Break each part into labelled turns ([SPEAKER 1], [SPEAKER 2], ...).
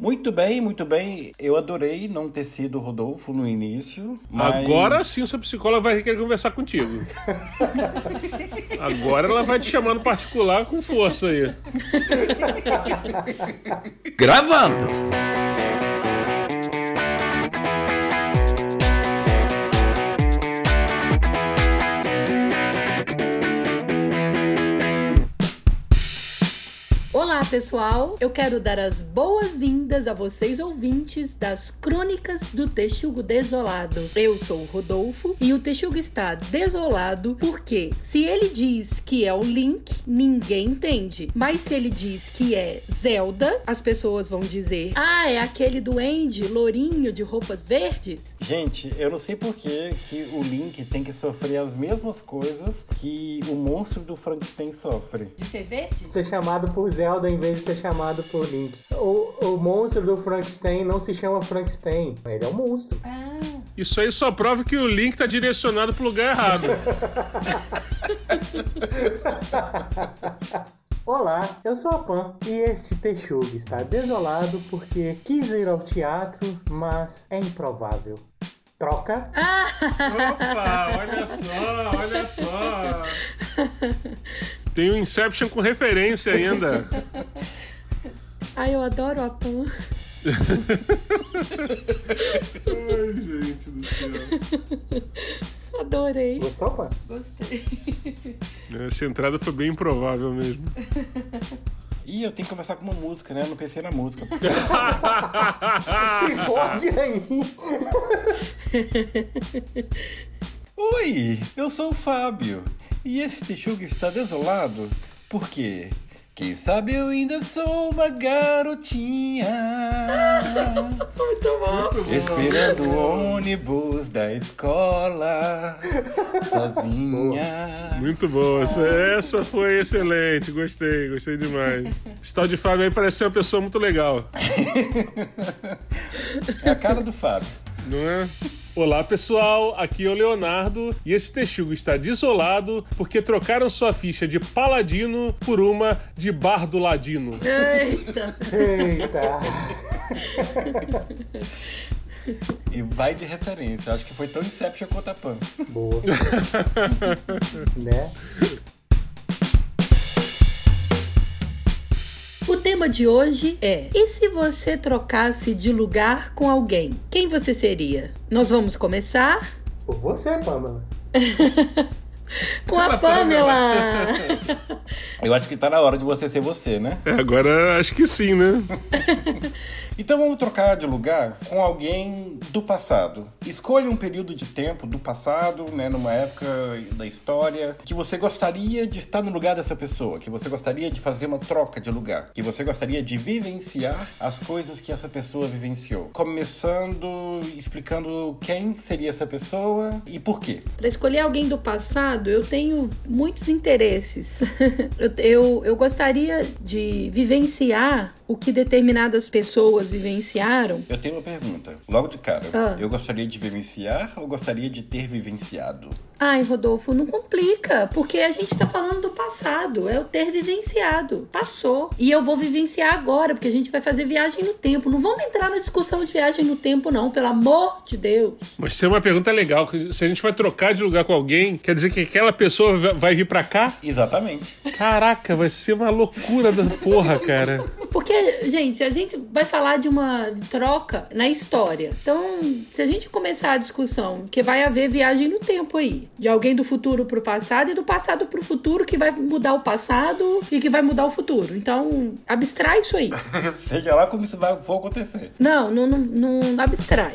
[SPEAKER 1] Muito bem, muito bem. Eu adorei não ter sido o Rodolfo no início. Mas...
[SPEAKER 2] Agora sim, o seu psicólogo vai querer conversar contigo. Agora ela vai te chamar no particular com força aí.
[SPEAKER 1] Gravando!
[SPEAKER 3] Pessoal! Eu quero dar as boas-vindas a vocês ouvintes das Crônicas do Texugo Desolado. Eu sou o Rodolfo e o Texugo está desolado porque se ele diz que é o Link, ninguém entende. Mas se ele diz que é Zelda, as pessoas vão dizer: "Ah, é aquele duende lourinho de roupas verdes?"
[SPEAKER 1] Gente, eu não sei por que, que o Link tem que sofrer as mesmas coisas que o monstro do Frankenstein sofre.
[SPEAKER 3] De ser verde?
[SPEAKER 4] Ser chamado por Zelda em vez de ser chamado por Link. O, o monstro do Frankenstein não se chama Frankenstein. Ele é um monstro.
[SPEAKER 3] Ah,
[SPEAKER 2] Isso aí só prova que o link tá direcionado pro lugar errado.
[SPEAKER 4] Olá, eu sou a Pan e este Texugo está desolado porque quis ir ao teatro, mas é improvável. Troca?
[SPEAKER 2] Opa, olha só, olha só. Tem o Inception com referência ainda.
[SPEAKER 3] ai, eu adoro a Pan.
[SPEAKER 2] Ai, gente do céu.
[SPEAKER 3] Adorei.
[SPEAKER 4] Gostou, Pan?
[SPEAKER 3] Gostei.
[SPEAKER 2] Essa entrada foi bem improvável mesmo.
[SPEAKER 1] E eu tenho que começar com uma música, né? Eu não pensei na música.
[SPEAKER 4] Se fode aí!
[SPEAKER 1] Oi, eu sou o Fábio. E esse texugo está desolado porque, quem sabe eu ainda sou uma garotinha.
[SPEAKER 3] Muito bom.
[SPEAKER 1] Esperando o ônibus da escola, sozinha.
[SPEAKER 2] Muito boa. Essa, essa foi excelente. Gostei, gostei demais. Esse tal de Fábio aí parece ser uma pessoa muito legal,
[SPEAKER 1] É a cara do Fábio.
[SPEAKER 2] não é? Olá pessoal, aqui é o Leonardo e esse texugo está desolado porque trocaram sua ficha de paladino por uma de bardo ladino.
[SPEAKER 3] Eita.
[SPEAKER 4] Eita!
[SPEAKER 1] E vai de referência. Acho que foi tão Inception quanto a Pan.
[SPEAKER 4] Boa. né?
[SPEAKER 3] O tema de hoje é: e se você trocasse de lugar com alguém? Quem você seria? Nós vamos começar
[SPEAKER 4] Por você, Pamela.
[SPEAKER 3] com a Pamela.
[SPEAKER 1] Eu acho que tá na hora de você ser você, né?
[SPEAKER 2] É, agora acho que sim, né?
[SPEAKER 1] Então vamos trocar de lugar com alguém do passado. Escolha um período de tempo do passado, né, numa época da história, que você gostaria de estar no lugar dessa pessoa, que você gostaria de fazer uma troca de lugar, que você gostaria de vivenciar as coisas que essa pessoa vivenciou. Começando explicando quem seria essa pessoa e por quê.
[SPEAKER 3] Para escolher alguém do passado, eu tenho muitos interesses. eu, eu, eu gostaria de vivenciar o que determinadas pessoas vivenciaram.
[SPEAKER 1] Eu tenho uma pergunta, logo de cara.
[SPEAKER 3] Ah.
[SPEAKER 1] Eu gostaria de vivenciar ou gostaria de ter vivenciado?
[SPEAKER 3] Ai, Rodolfo, não complica, porque a gente tá falando do passado, é o ter vivenciado, passou. E eu vou vivenciar agora, porque a gente vai fazer viagem no tempo. Não vamos entrar na discussão de viagem no tempo, não, pelo amor de Deus.
[SPEAKER 2] Mas tem uma pergunta legal. que Se a gente vai trocar de lugar com alguém, quer dizer que aquela pessoa va- vai vir pra cá?
[SPEAKER 1] Exatamente.
[SPEAKER 2] Caraca, vai ser uma loucura da porra, cara.
[SPEAKER 3] Porque, gente, a gente vai falar de uma troca na história. Então, se a gente começar a discussão, que vai haver viagem no tempo aí, de alguém do futuro pro passado e do passado pro futuro que vai mudar o passado e que vai mudar o futuro. Então, abstrai isso aí.
[SPEAKER 1] Seja lá como isso vai, for acontecer.
[SPEAKER 3] Não, não, não, não abstrai.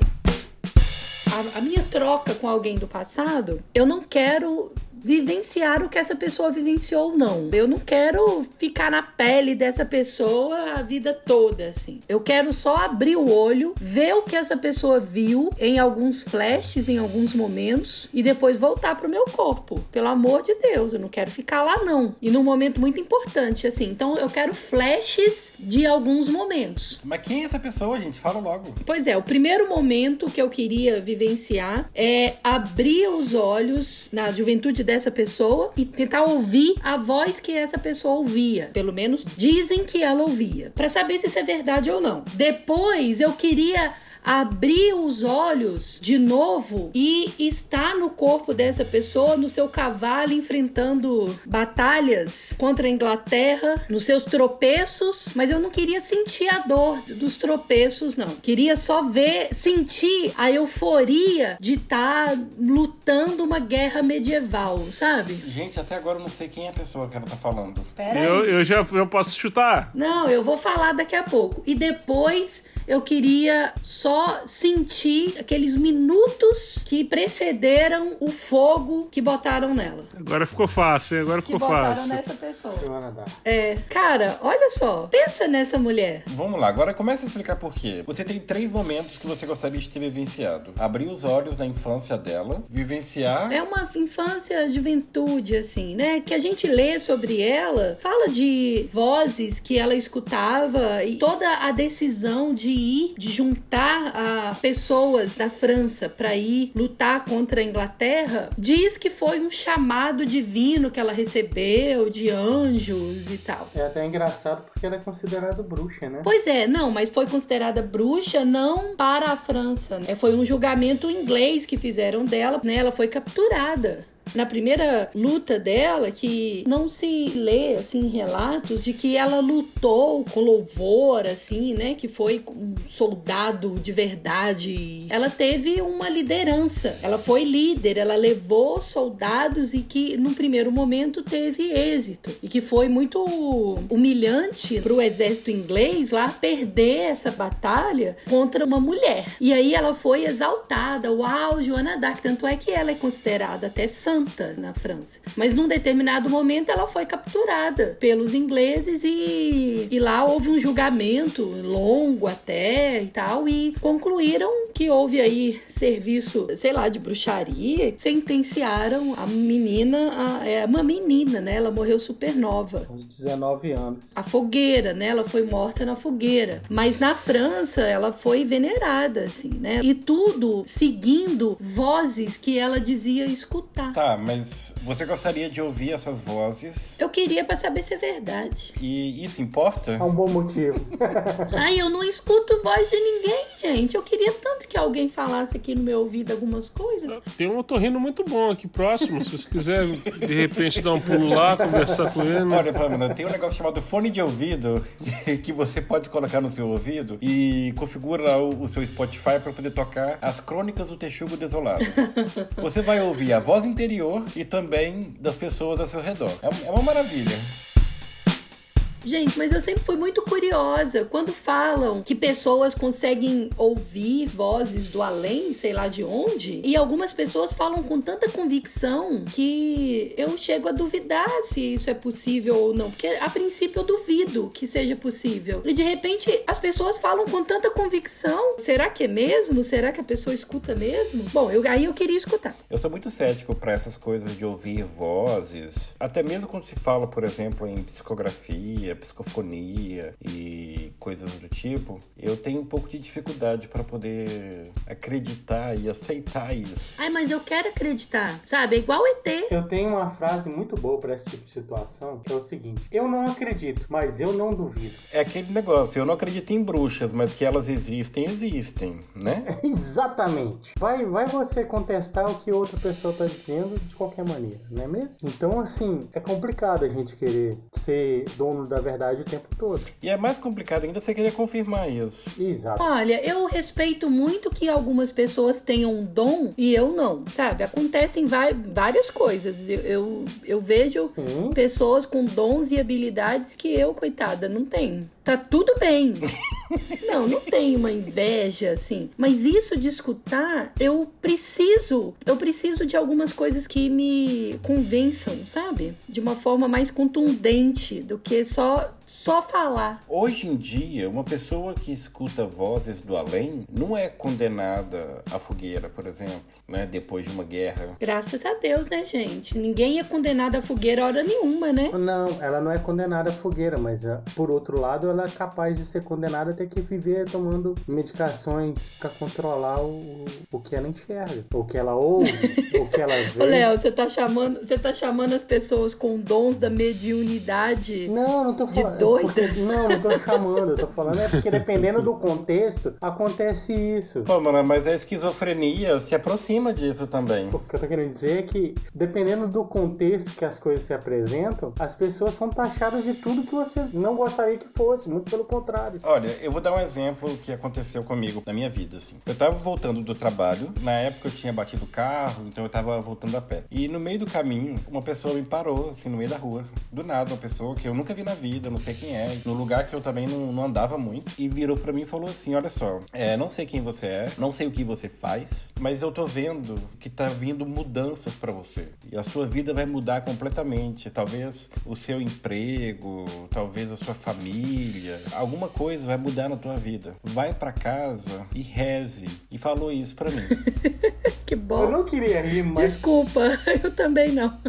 [SPEAKER 3] A, a minha troca com alguém do passado, eu não quero vivenciar o que essa pessoa vivenciou, não. Eu não quero ficar na pele dessa pessoa a vida toda, assim. Eu quero só abrir o olho, ver o que essa pessoa viu em alguns flashes, em alguns momentos, e depois voltar pro meu corpo. Pelo amor de Deus, eu não quero ficar lá, não. E num momento muito importante, assim. Então eu quero flashes de alguns momentos.
[SPEAKER 1] Mas quem é essa pessoa, gente? Fala logo.
[SPEAKER 3] Pois é, o primeiro momento que eu queria vivenciar é abrir os olhos na juventude dessa dessa pessoa e tentar ouvir a voz que essa pessoa ouvia. Pelo menos dizem que ela ouvia. Para saber se isso é verdade ou não. Depois eu queria abrir os olhos de novo e estar no corpo dessa pessoa, no seu cavalo, enfrentando batalhas contra a Inglaterra, nos seus tropeços, mas eu não queria sentir a dor dos tropeços, não. Queria só ver, sentir a euforia de estar tá lutando uma guerra medieval, sabe?
[SPEAKER 1] Gente, até agora eu não sei quem é a pessoa que ela tá falando.
[SPEAKER 2] Pera eu, aí. eu já eu posso chutar.
[SPEAKER 3] Não, eu vou falar daqui a pouco. E depois eu queria só sentir aqueles minutos que precederam o fogo que botaram nela.
[SPEAKER 2] Agora ficou fácil, agora
[SPEAKER 3] que
[SPEAKER 2] ficou
[SPEAKER 3] botaram
[SPEAKER 2] fácil.
[SPEAKER 3] nessa pessoa. É, cara, olha só, pensa nessa mulher.
[SPEAKER 1] Vamos lá, agora começa a explicar por quê. Você tem três momentos que você gostaria de ter vivenciado: abrir os olhos na infância dela, vivenciar.
[SPEAKER 3] É uma infância, juventude, assim, né? Que a gente lê sobre ela, fala de vozes que ela escutava e toda a decisão de ir, de juntar a pessoas da França para ir lutar contra a Inglaterra, diz que foi um chamado divino que ela recebeu, de anjos e tal.
[SPEAKER 4] É até engraçado porque ela é considerada bruxa, né?
[SPEAKER 3] Pois é, não, mas foi considerada bruxa não para a França, né? Foi um julgamento inglês que fizeram dela, né? Ela foi capturada na primeira luta dela, que não se lê assim relatos de que ela lutou com louvor, assim, né? Que foi um soldado de verdade. Ela teve uma liderança, ela foi líder, ela levou soldados e que no primeiro momento teve êxito e que foi muito humilhante para o exército inglês lá perder essa batalha contra uma mulher. E aí ela foi exaltada, uau, Joana Dark, tanto é que ela é considerada até santa santa na França. Mas num determinado momento ela foi capturada pelos ingleses e, e lá houve um julgamento longo até e tal e concluíram que houve aí serviço, sei lá, de bruxaria, sentenciaram a menina, a, é uma menina, né? Ela morreu supernova.
[SPEAKER 4] Aos 19 anos.
[SPEAKER 3] A fogueira, né? Ela foi morta na fogueira. Mas na França ela foi venerada, assim, né? E tudo seguindo vozes que ela dizia escutar.
[SPEAKER 1] Tá, Tá, mas você gostaria de ouvir essas vozes?
[SPEAKER 3] Eu queria para saber se é verdade.
[SPEAKER 1] E isso importa?
[SPEAKER 4] É um bom motivo.
[SPEAKER 3] Ai, eu não escuto voz de ninguém, gente. Eu queria tanto que alguém falasse aqui no meu ouvido algumas coisas.
[SPEAKER 2] Tem um otorrino muito bom aqui próximo. Se você quiser, de repente, dar um pulo lá, conversar com ele.
[SPEAKER 1] Olha, Pamela, tem um negócio chamado fone de ouvido que você pode colocar no seu ouvido e configura o, o seu Spotify para poder tocar as crônicas do Texugo Desolado. Você vai ouvir a voz interior interior e também das pessoas ao seu redor. É, é uma maravilha.
[SPEAKER 3] Gente, mas eu sempre fui muito curiosa quando falam que pessoas conseguem ouvir vozes do além, sei lá de onde, e algumas pessoas falam com tanta convicção que eu chego a duvidar se isso é possível ou não, porque a princípio eu duvido que seja possível. E de repente as pessoas falam com tanta convicção, será que é mesmo? Será que a pessoa escuta mesmo? Bom, eu, aí eu queria escutar.
[SPEAKER 1] Eu sou muito cético para essas coisas de ouvir vozes, até mesmo quando se fala, por exemplo, em psicografia, psicofonia e coisas do tipo, eu tenho um pouco de dificuldade para poder acreditar e aceitar isso.
[SPEAKER 3] Ai, mas eu quero acreditar, sabe? É igual ET.
[SPEAKER 4] Eu tenho uma frase muito boa para esse tipo de situação, que é o seguinte: eu não acredito, mas eu não duvido.
[SPEAKER 1] É aquele negócio, eu não acredito em bruxas, mas que elas existem, existem, né?
[SPEAKER 4] Exatamente. Vai, vai você contestar o que outra pessoa tá dizendo de qualquer maneira, não é mesmo? Então, assim, é complicado a gente querer ser dono da verdade o tempo todo.
[SPEAKER 1] E é mais complicado ainda você querer confirmar isso.
[SPEAKER 4] Exato.
[SPEAKER 3] Olha, eu respeito muito que algumas pessoas tenham um dom e eu não, sabe? Acontecem várias coisas. Eu, eu, eu vejo Sim. pessoas com dons e habilidades que eu, coitada, não tenho. Tá tudo bem. Não, não tem uma inveja assim. Mas isso de escutar, eu preciso. Eu preciso de algumas coisas que me convençam, sabe? De uma forma mais contundente do que só not só falar.
[SPEAKER 1] Hoje em dia, uma pessoa que escuta vozes do além não é condenada à fogueira, por exemplo, né? Depois de uma guerra.
[SPEAKER 3] Graças a Deus, né, gente? Ninguém é condenado à fogueira hora nenhuma, né?
[SPEAKER 4] Não, ela não é condenada à fogueira, mas ah, por outro lado, ela é capaz de ser condenada a ter que viver tomando medicações para controlar o, o que ela enxerga, o que ela ouve, o que ela vê.
[SPEAKER 3] Ô, Léo, você tá chamando, você tá chamando as pessoas com dons da mediunidade
[SPEAKER 4] Não, não tô
[SPEAKER 3] de
[SPEAKER 4] falando.
[SPEAKER 3] Doidas?
[SPEAKER 4] porque- não, não tô chamando. Eu tô falando é porque dependendo do contexto, acontece isso.
[SPEAKER 1] Pô, mano, mas a esquizofrenia se aproxima disso também.
[SPEAKER 4] O que eu tô querendo dizer é que, dependendo do contexto que as coisas se apresentam, as pessoas são taxadas de tudo que você não gostaria que fosse, muito pelo contrário.
[SPEAKER 1] Olha, eu vou dar um exemplo que aconteceu comigo na minha vida, assim. Eu tava voltando do trabalho, na época eu tinha batido o carro, então eu tava voltando a pé. E no meio do caminho, uma pessoa me parou, assim, no meio da rua. Do nada, uma pessoa que eu nunca vi na vida, não sei quem é, no lugar que eu também não, não andava muito, e virou pra mim e falou assim: Olha só, é, não sei quem você é, não sei o que você faz, mas eu tô vendo que tá vindo mudanças pra você. E a sua vida vai mudar completamente. Talvez o seu emprego, talvez a sua família, alguma coisa vai mudar na tua vida. Vai pra casa e reze. E falou isso pra mim.
[SPEAKER 3] Que
[SPEAKER 4] Eu
[SPEAKER 3] bom.
[SPEAKER 4] não queria rir, mas.
[SPEAKER 3] Desculpa, eu também não.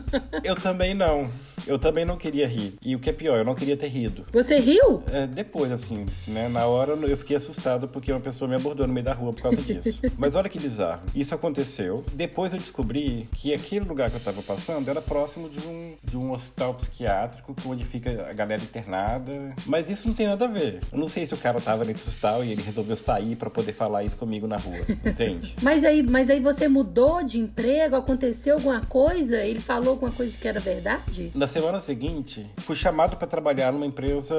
[SPEAKER 1] Eu também não. Eu também não queria rir. E o que é pior, eu não queria ter rido.
[SPEAKER 3] Você riu?
[SPEAKER 1] É, depois, assim, né? Na hora eu fiquei assustado porque uma pessoa me abordou no meio da rua por causa disso. Mas olha que bizarro. Isso aconteceu. Depois eu descobri que aquele lugar que eu tava passando era próximo de um, de um hospital psiquiátrico, onde fica a galera internada. Mas isso não tem nada a ver. Eu não sei se o cara tava nesse hospital e ele resolveu sair pra poder falar isso comigo na rua. Entende?
[SPEAKER 3] Mas aí, mas aí você mudou de emprego? Aconteceu alguma coisa? Ele falou alguma coisa que era verdade?
[SPEAKER 1] Na semana seguinte, fui chamado para trabalhar numa empresa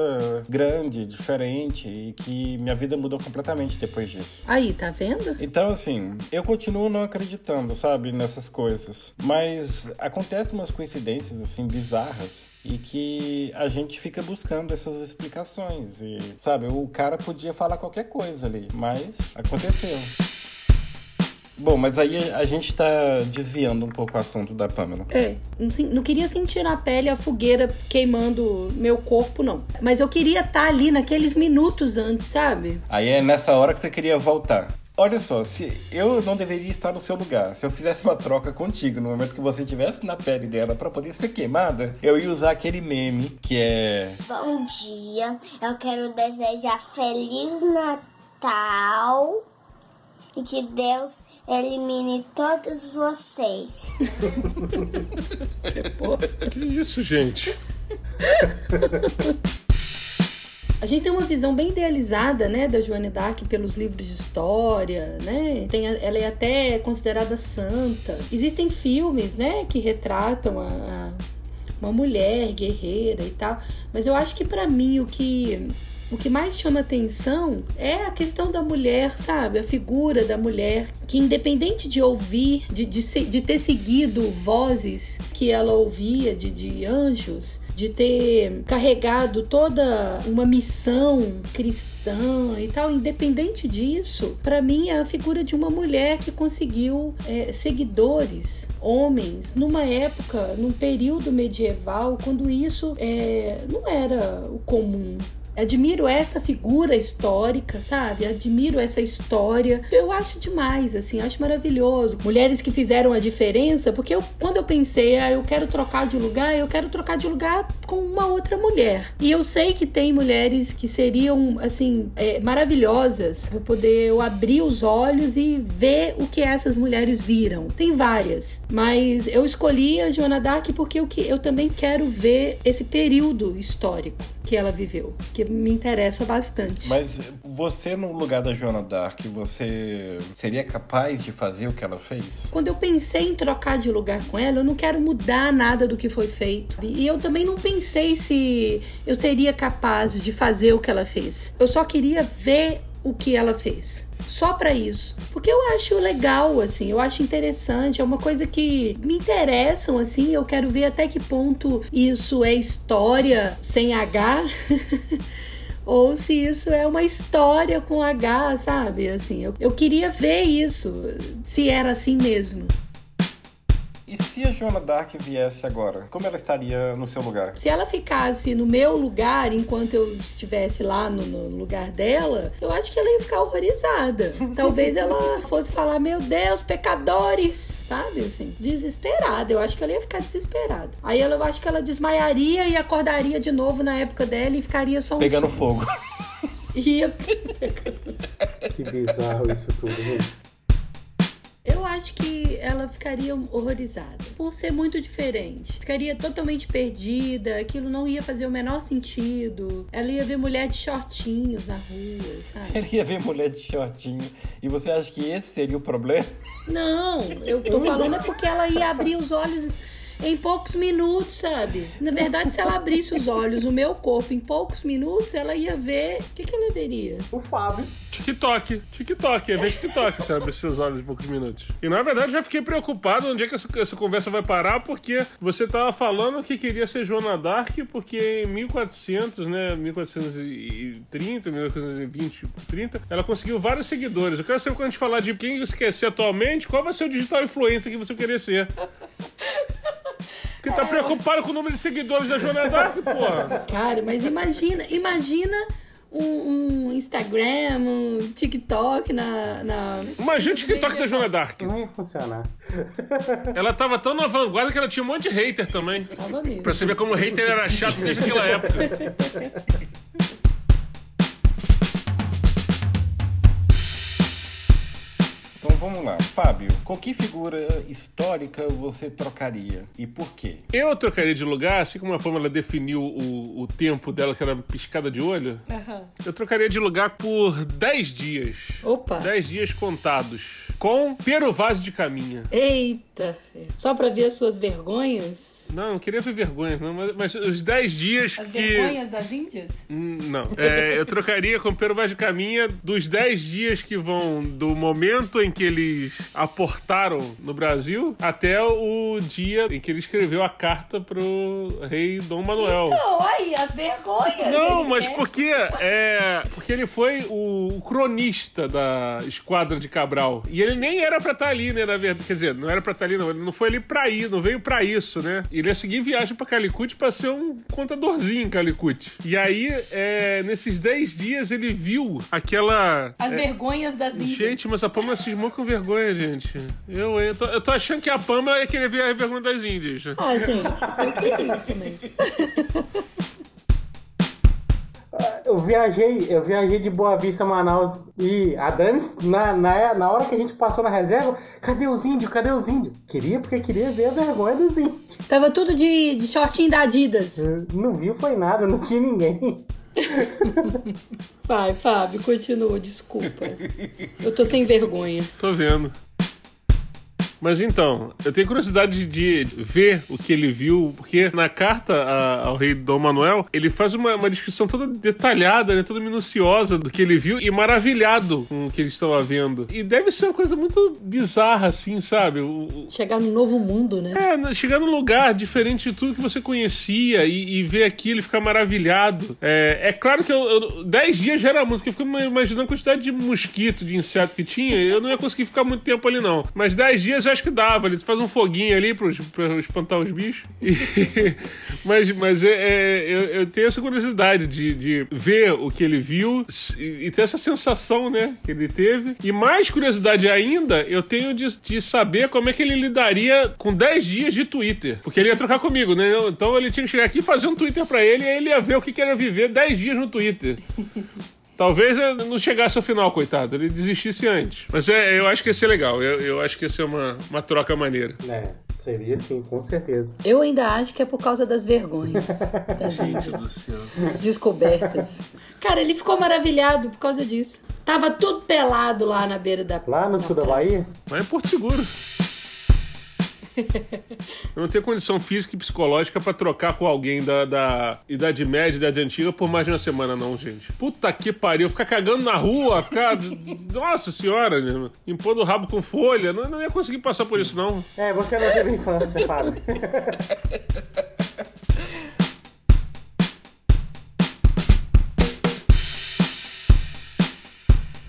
[SPEAKER 1] grande, diferente, e que minha vida mudou completamente depois disso.
[SPEAKER 3] Aí, tá vendo?
[SPEAKER 1] Então, assim, eu continuo não acreditando, sabe, nessas coisas. Mas acontecem umas coincidências, assim, bizarras. E que a gente fica buscando essas explicações. E, sabe, o cara podia falar qualquer coisa ali, mas aconteceu. Bom, mas aí a gente tá desviando um pouco o assunto da Pamela.
[SPEAKER 3] É, não, queria sentir na pele a fogueira queimando meu corpo, não. Mas eu queria estar ali naqueles minutos antes, sabe?
[SPEAKER 1] Aí é nessa hora que você queria voltar. Olha só, se eu não deveria estar no seu lugar, se eu fizesse uma troca contigo no momento que você estivesse na pele dela pra poder ser queimada, eu ia usar aquele meme que é
[SPEAKER 5] Bom dia, eu quero desejar Feliz Natal e que Deus elimine todos vocês.
[SPEAKER 2] Que isso, gente?
[SPEAKER 3] A gente tem uma visão bem idealizada, né, da Joana d'Arc pelos livros de história, né? Tem, a- ela é até considerada santa. Existem filmes, né, que retratam a, a- uma mulher guerreira e tal. Mas eu acho que pra mim o que o que mais chama atenção é a questão da mulher, sabe? A figura da mulher, que independente de ouvir, de, de, de ter seguido vozes que ela ouvia de, de anjos, de ter carregado toda uma missão cristã e tal, independente disso, pra mim é a figura de uma mulher que conseguiu é, seguidores, homens, numa época, num período medieval, quando isso é, não era o comum. Admiro essa figura histórica, sabe? Admiro essa história. Eu acho demais, assim, acho maravilhoso. Mulheres que fizeram a diferença, porque eu, quando eu pensei, ah, eu quero trocar de lugar, eu quero trocar de lugar com uma outra mulher. E eu sei que tem mulheres que seriam, assim, é, maravilhosas para poder eu abrir os olhos e ver o que essas mulheres viram. Tem várias, mas eu escolhi a Joana Dark porque eu, eu também quero ver esse período histórico que ela viveu, que me interessa bastante.
[SPEAKER 1] Mas você, no lugar da Joana Dark, você seria capaz de fazer o que ela fez?
[SPEAKER 3] Quando eu pensei em trocar de lugar com ela, eu não quero mudar nada do que foi feito. E eu também não pensei se eu seria capaz de fazer o que ela fez. Eu só queria ver o que ela fez. Só pra isso. Porque eu acho legal, assim, eu acho interessante, é uma coisa que me interessam, assim, eu quero ver até que ponto isso é história sem H. Ou se isso é uma história com H, sabe? Assim, eu, eu queria ver isso, se era assim mesmo.
[SPEAKER 1] E se a Joana Dark viesse agora, como ela estaria no seu lugar?
[SPEAKER 3] Se ela ficasse no meu lugar enquanto eu estivesse lá no, no lugar dela, eu acho que ela ia ficar horrorizada. Talvez ela fosse falar: Meu Deus, pecadores, sabe? Assim, desesperada. Eu acho que ela ia ficar desesperada. Aí ela, eu acho que ela desmaiaria e acordaria de novo na época dela e ficaria só um
[SPEAKER 1] Pegando fogo.
[SPEAKER 3] Ia.
[SPEAKER 4] Que bizarro isso tudo. né?
[SPEAKER 3] Eu acho que ela ficaria horrorizada por ser muito diferente. Ficaria totalmente perdida, aquilo não ia fazer o menor sentido. Ela ia ver mulher de shortinhos na rua, sabe?
[SPEAKER 1] Ele ia ver mulher de shortinho. E você acha que esse seria o problema?
[SPEAKER 3] Não, eu tô falando é porque ela ia abrir os olhos em poucos minutos, sabe? Na verdade, se ela abrisse os olhos, o meu corpo, em poucos minutos, ela ia ver. O que, que ela veria?
[SPEAKER 4] O Fábio.
[SPEAKER 2] TikTok, TikTok, é ver TikTok, você abre seus olhos em poucos minutos. E na verdade já fiquei preocupado onde é que essa, essa conversa vai parar, porque você tava falando que queria ser Joana Dark, porque em 1400, né, 1430, 1420, 30, ela conseguiu vários seguidores. Eu quero saber quando a gente falar de quem você quer ser atualmente, qual vai ser o digital influencer que você querer ser. Porque tá preocupado com o número de seguidores da Joana Dark, porra.
[SPEAKER 3] Cara, mas imagina, imagina um, um Instagram, um TikTok na. na
[SPEAKER 2] Imagina o TikTok da Joana Dark.
[SPEAKER 4] Não ia funcionar.
[SPEAKER 2] Ela tava tão na vanguarda que ela tinha um monte de hater também.
[SPEAKER 3] Tava mesmo.
[SPEAKER 2] Pra você ver como o hater era chato desde aquela época.
[SPEAKER 1] vamos lá. Fábio, com que figura histórica você trocaria? E por quê?
[SPEAKER 2] Eu trocaria de lugar, assim como a Pamela definiu o, o tempo dela, que era piscada de olho. Eu trocaria de lugar por 10 dias.
[SPEAKER 3] Opa!
[SPEAKER 2] 10 dias contados. Com Pero Vaz de Caminha.
[SPEAKER 3] Eita! Só pra ver as suas vergonhas?
[SPEAKER 2] Não, não queria ver vergonhas, não, mas, mas os 10 dias
[SPEAKER 3] As
[SPEAKER 2] que.
[SPEAKER 3] vergonhas das Índias?
[SPEAKER 2] Hum, Não. É, eu trocaria com Pero Vaz de Caminha dos 10 dias que vão do momento em que eles aportaram no Brasil até o dia em que ele escreveu a carta pro rei Dom Manuel.
[SPEAKER 3] Não, aí, as vergonhas!
[SPEAKER 2] Não, mas
[SPEAKER 3] quer.
[SPEAKER 2] porque é porque ele foi o, o cronista da esquadra de Cabral e ele nem era pra estar ali, né? Na verdade, quer dizer, não era pra estar ali, não. Ele não foi ali pra ir, não veio pra isso, né? Ele ia seguir viagem pra Calicut pra ser um contadorzinho em Calicut. E aí, é, nesses 10 dias, ele viu aquela
[SPEAKER 3] As vergonhas das Índias.
[SPEAKER 2] Gente, mas a Pamela cismou com vergonha, gente. Eu, eu, tô, eu tô achando que a Pamela ia querer ver a vergonha das Índias.
[SPEAKER 3] Ah, gente, eu queria também.
[SPEAKER 4] Eu viajei, eu viajei de Boa Vista a Manaus e a Dani, na, na, na hora que a gente passou na reserva, cadê os índios? Cadê os índios? Queria porque queria ver a vergonha dos índios.
[SPEAKER 3] Tava tudo de, de shortinho da Adidas.
[SPEAKER 4] Não viu, foi nada, não tinha ninguém.
[SPEAKER 3] Vai, Fábio, continua, desculpa. Eu tô sem vergonha.
[SPEAKER 2] Tô vendo. Mas então, eu tenho curiosidade de ver o que ele viu, porque na carta a- ao rei Dom Manuel, ele faz uma, uma descrição toda detalhada, né, toda minuciosa do que ele viu e maravilhado com o que ele estava vendo. E deve ser uma coisa muito bizarra, assim, sabe? O-
[SPEAKER 3] Chegar no novo mundo, né?
[SPEAKER 2] é, né, chegar num lugar diferente de tudo que você conhecia e, e ver aquilo e ficar maravilhado. É, é claro que eu, eu- 10 dias já era muito, porque eu fico imaginando a quantidade de mosquito, de inseto que tinha, eu não ia conseguir ficar muito tempo ali, não. Mas 10 dias acho que dava, ele faz um foguinho ali pra espantar os bichos. E- mas mas é, é, eu, eu tenho essa curiosidade de, de ver o que ele viu e, ter essa sensação, né, que ele teve. E mais curiosidade ainda, eu tenho de, de saber como é que ele lidaria com 10 dias de Twitter. Porque ele ia trocar comigo, né? Então ele tinha que chegar aqui e fazer um Twitter pra ele e aí ele ia ver o que que era viver 10 dias no Twitter. Talvez eu não chegasse ao final, coitado. Ele desistisse antes. Mas é, eu acho que ia ser legal. Eu, eu acho que ia ser uma, uma troca maneira.
[SPEAKER 4] É, seria sim, com certeza.
[SPEAKER 3] Eu ainda acho que é por causa das vergonhas das Índias descobertas. Cara, ele ficou maravilhado por causa disso. Tava tudo pelado lá na beira da.
[SPEAKER 4] Lá no sul da Bahia,
[SPEAKER 2] Mas é Porto Seguro. Eu não tenho condição física e psicológica pra trocar com alguém da, da Idade Média, Idade Antiga por mais de uma semana, não, gente. Puta que pariu. Ficar cagando na rua, ficar. Nossa senhora, né? impondo o rabo com folha. Não, não ia conseguir passar por isso, não.
[SPEAKER 4] é, você não teve infância, Fábio.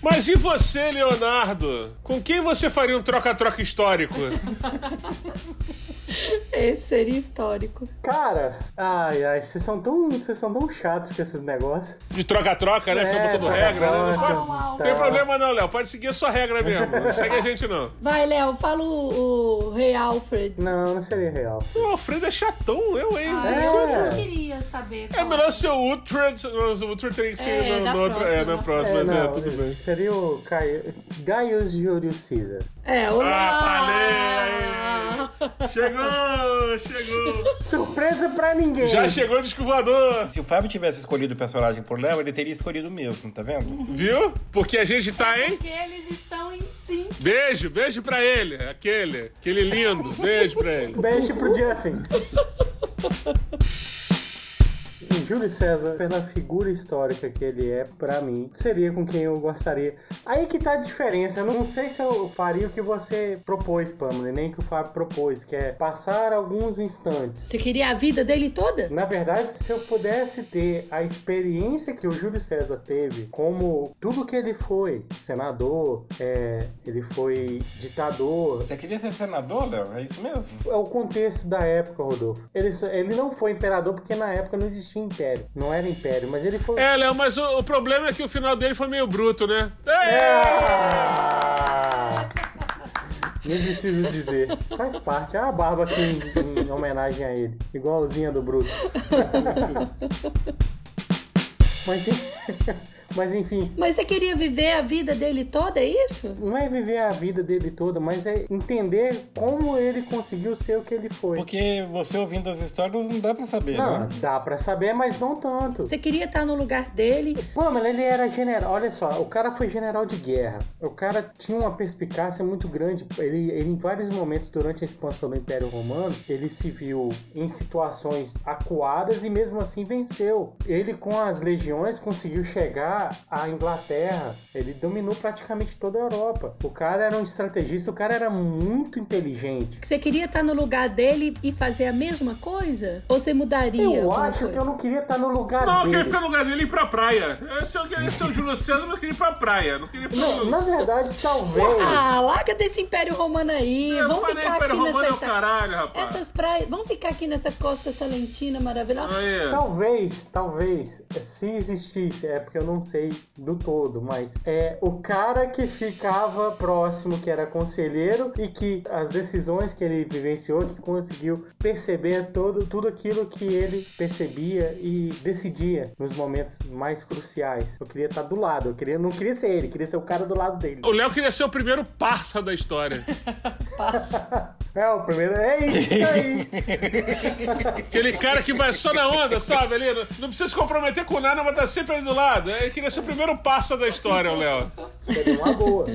[SPEAKER 2] Mas e você, Leonardo? Com quem você faria um troca-troca histórico?
[SPEAKER 3] Esse seria histórico.
[SPEAKER 4] Cara, ai, ai, vocês são tão, vocês são tão chatos com esses negócios.
[SPEAKER 2] De troca-troca, né? Fica
[SPEAKER 4] É,
[SPEAKER 2] botando regra, né? Não, não tem problema não, Léo. Pode seguir a sua regra mesmo. Não segue a gente, não.
[SPEAKER 3] Vai, Léo, fala o, o Rei Alfred.
[SPEAKER 4] Não, não seria real.
[SPEAKER 2] O Alfredo é chatão, eu, hein?
[SPEAKER 3] Ah,
[SPEAKER 4] É.
[SPEAKER 3] eu não queria saber.
[SPEAKER 2] É melhor ser o Uhtred. Não, o Uhtred tem que ser
[SPEAKER 3] É,
[SPEAKER 2] no, no outro.
[SPEAKER 3] próxima,
[SPEAKER 2] É, na
[SPEAKER 3] da
[SPEAKER 2] próxima,
[SPEAKER 4] É,
[SPEAKER 2] mas é,
[SPEAKER 4] não,
[SPEAKER 2] tudo bem.
[SPEAKER 4] Seria o Caio, Gaius Julius Caesar.
[SPEAKER 3] É, o
[SPEAKER 2] Ah, falei! Chegou, chegou.
[SPEAKER 4] Surpresa pra ninguém.
[SPEAKER 2] Já chegou o disco voador.
[SPEAKER 1] Se o Fábio tivesse escolhido o personagem por Léo, ele teria escolhido mesmo, tá vendo?
[SPEAKER 2] Viu? Porque a gente tá, hein?
[SPEAKER 3] Porque eles estão em sim.
[SPEAKER 2] Beijo, beijo pra ele. Aquele, aquele lindo. Beijo pra ele.
[SPEAKER 4] Beijo pro Justin. Júlio César, pela figura histórica que ele é, pra mim, seria com quem eu gostaria. Aí que tá a diferença. Eu não sei se eu faria o que você propôs, Pamela, nem o que o Fábio propôs, que é passar alguns instantes.
[SPEAKER 3] Você queria a vida dele toda?
[SPEAKER 4] Na verdade, se eu pudesse ter a experiência que o Júlio César teve, como tudo que ele foi, senador, é, ele foi ditador,
[SPEAKER 1] Você queria ser senador, Léo? É isso mesmo?
[SPEAKER 4] é o contexto da época, Rodolfo. Ele, ele não foi imperador porque na época não existia império. Não era império, mas ele foi.
[SPEAKER 2] É, Léo, mas o, o problema é que o final dele foi meio bruto, né?
[SPEAKER 4] Ah! Nem preciso dizer. Faz parte. É a barba aqui em, em homenagem a ele. Igualzinha do Bruto. Mas, mas enfim,
[SPEAKER 3] Mas você queria viver a vida dele toda, é isso?
[SPEAKER 4] não é viver a vida dele toda, mas é entender como ele conseguiu ser o que ele foi.
[SPEAKER 1] Porque você ouvindo as histórias não dá pra saber,
[SPEAKER 4] Não,
[SPEAKER 1] né?
[SPEAKER 4] dá pra saber, mas não tanto.
[SPEAKER 3] Você queria estar no lugar dele?
[SPEAKER 4] Pô, mas ele era general. Olha só, o cara foi general de guerra. O cara tinha uma perspicácia muito grande. Ele, ele, em vários momentos durante a expansão do Império Romano, ele se viu em situações acuadas e mesmo assim venceu. Ele, com as legiões, conseguiu chegar à Inglaterra. Ele dominou praticamente toda a Europa. O cara era um estrategista, o cara era muito inteligente.
[SPEAKER 3] Você queria estar no lugar dele e fazer a mesma coisa? Ou você mudaria?
[SPEAKER 4] Eu acho
[SPEAKER 3] coisa?
[SPEAKER 4] que eu não queria estar no lugar
[SPEAKER 2] Não, eu
[SPEAKER 4] dele.
[SPEAKER 2] queria ficar no lugar dele e ir pra praia. Eu, se eu queria ser o Júlio César, mas eu queria ir pra praia. Não queria ficar
[SPEAKER 4] Não,
[SPEAKER 2] no...
[SPEAKER 4] na verdade, talvez.
[SPEAKER 3] Ah, larga desse Império Romano aí.
[SPEAKER 2] Eu
[SPEAKER 3] vamos ficar
[SPEAKER 2] Império
[SPEAKER 3] aqui
[SPEAKER 2] Romano é o
[SPEAKER 3] nessa.
[SPEAKER 2] caralho, rapaz.
[SPEAKER 3] Essas praias. Vamos ficar aqui nessa costa salentina maravilhosa.
[SPEAKER 2] Aí.
[SPEAKER 4] Talvez, talvez, se existisse, é porque eu não sei do todo, mas é o cara que ficava próximo, que era conselheiro e que as decisões que ele vivenciou, que conseguiu perceber todo, tudo aquilo que ele percebia e decidia nos momentos mais cruciais. Eu queria estar do lado, eu queria, não queria ser ele, queria ser o cara do lado dele.
[SPEAKER 2] O Léo queria ser o primeiro parça da história.
[SPEAKER 4] É, o primeiro, é isso aí.
[SPEAKER 2] Aquele cara que vai só na onda, sabe? Ali, não, não precisa se comprometer com nada, mas tá sempre ali do lado. Ele queria ser o primeiro parça da história, o Léo.
[SPEAKER 4] Seria uma boa.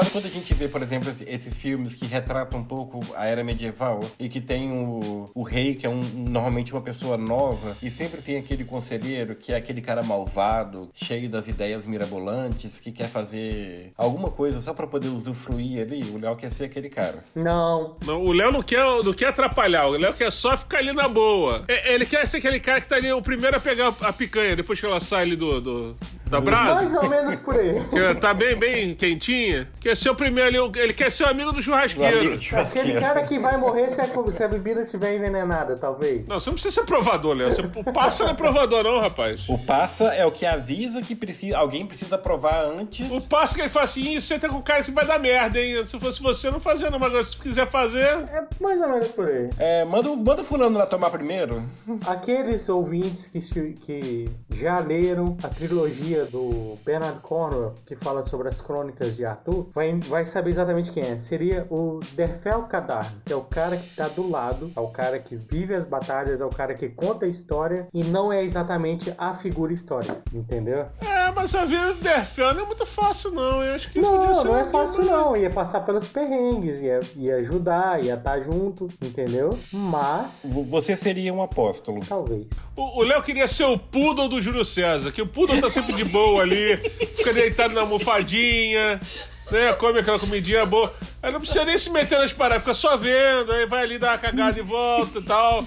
[SPEAKER 1] Sabe quando a gente vê, por exemplo, esse- esses filmes que retratam um pouco a era medieval e que tem o, o rei, que é um, normalmente uma pessoa nova, e sempre tem aquele conselheiro que é aquele cara malvado, cheio das ideias mirabolantes, que quer fazer alguma coisa só pra poder usufruir ali? O Léo quer ser aquele cara.
[SPEAKER 4] Não,
[SPEAKER 2] Não, o Léo não quer, não quer atrapalhar, o Léo quer só ficar ali na boa. É- Ele quer ser aquele cara que tá ali o primeiro a pegar a picanha depois que ela sai ali do, do- da brasa.
[SPEAKER 4] mais ou menos por aí.
[SPEAKER 2] Que tá bem, bem quentinha. Quer ser o primeiro o- ele quer ser o amigo do
[SPEAKER 1] O
[SPEAKER 2] churrasqueiro.
[SPEAKER 4] Aquele cara que vai morrer se a, se a bebida estiver envenenada, talvez.
[SPEAKER 2] Não, você não precisa ser provador, Léo. Você passa não é provador, não, rapaz.
[SPEAKER 1] O passa é o que avisa que precisa, alguém precisa provar antes.
[SPEAKER 2] O passo que ele fala assim, "Ih, você tá com o cara que vai dar merda, hein? Se fosse você, não fazia, não, mas se quiser fazer.
[SPEAKER 4] É mais ou menos por aí.
[SPEAKER 1] É, manda, o- manda o fulano lá tomar primeiro.
[SPEAKER 4] Aqueles ouvintes que, que já leram a trilogia do Bernard Cornwell, que fala sobre as crônicas de Arthur, vai, vai saber exatamente quem é. Seria o Derfel Kadar, que é o cara que tá do lado, é o cara que vive as batalhas, é o cara que conta a história e não é exatamente a figura histórica, entendeu?
[SPEAKER 2] É, mas a vida do Derfel não é muito fácil, não. Eu acho que podia
[SPEAKER 4] Não,
[SPEAKER 2] ser
[SPEAKER 4] não é fácil
[SPEAKER 2] vida-
[SPEAKER 4] não. Ia passar pelos perrengues, ia, ia ajudar, ia estar junto, entendeu? Mas,
[SPEAKER 1] Você seria um apóstolo.
[SPEAKER 4] talvez.
[SPEAKER 2] O o Léo queria ser o poodle do Júlio César, que o poodle tá sempre de boa ali, fica deitado na almofadinha. Né? Come aquela comidinha boa. Aí não precisa nem se meter nas paradas, fica só vendo, aí vai ali dar uma cagada e volta e tal.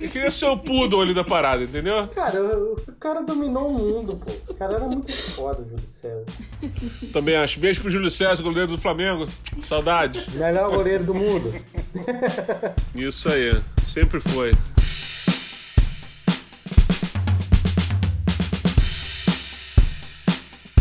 [SPEAKER 2] E queria ser o poodle ali da parada, entendeu?
[SPEAKER 4] Cara, o o cara dominou o mundo, pô. O cara era muito foda, Júlio César.
[SPEAKER 2] Também acho. Beijo pro Júlio César, goleiro do Flamengo. Saudades.
[SPEAKER 4] Melhor goleiro do mundo.
[SPEAKER 2] Isso aí. Sempre foi.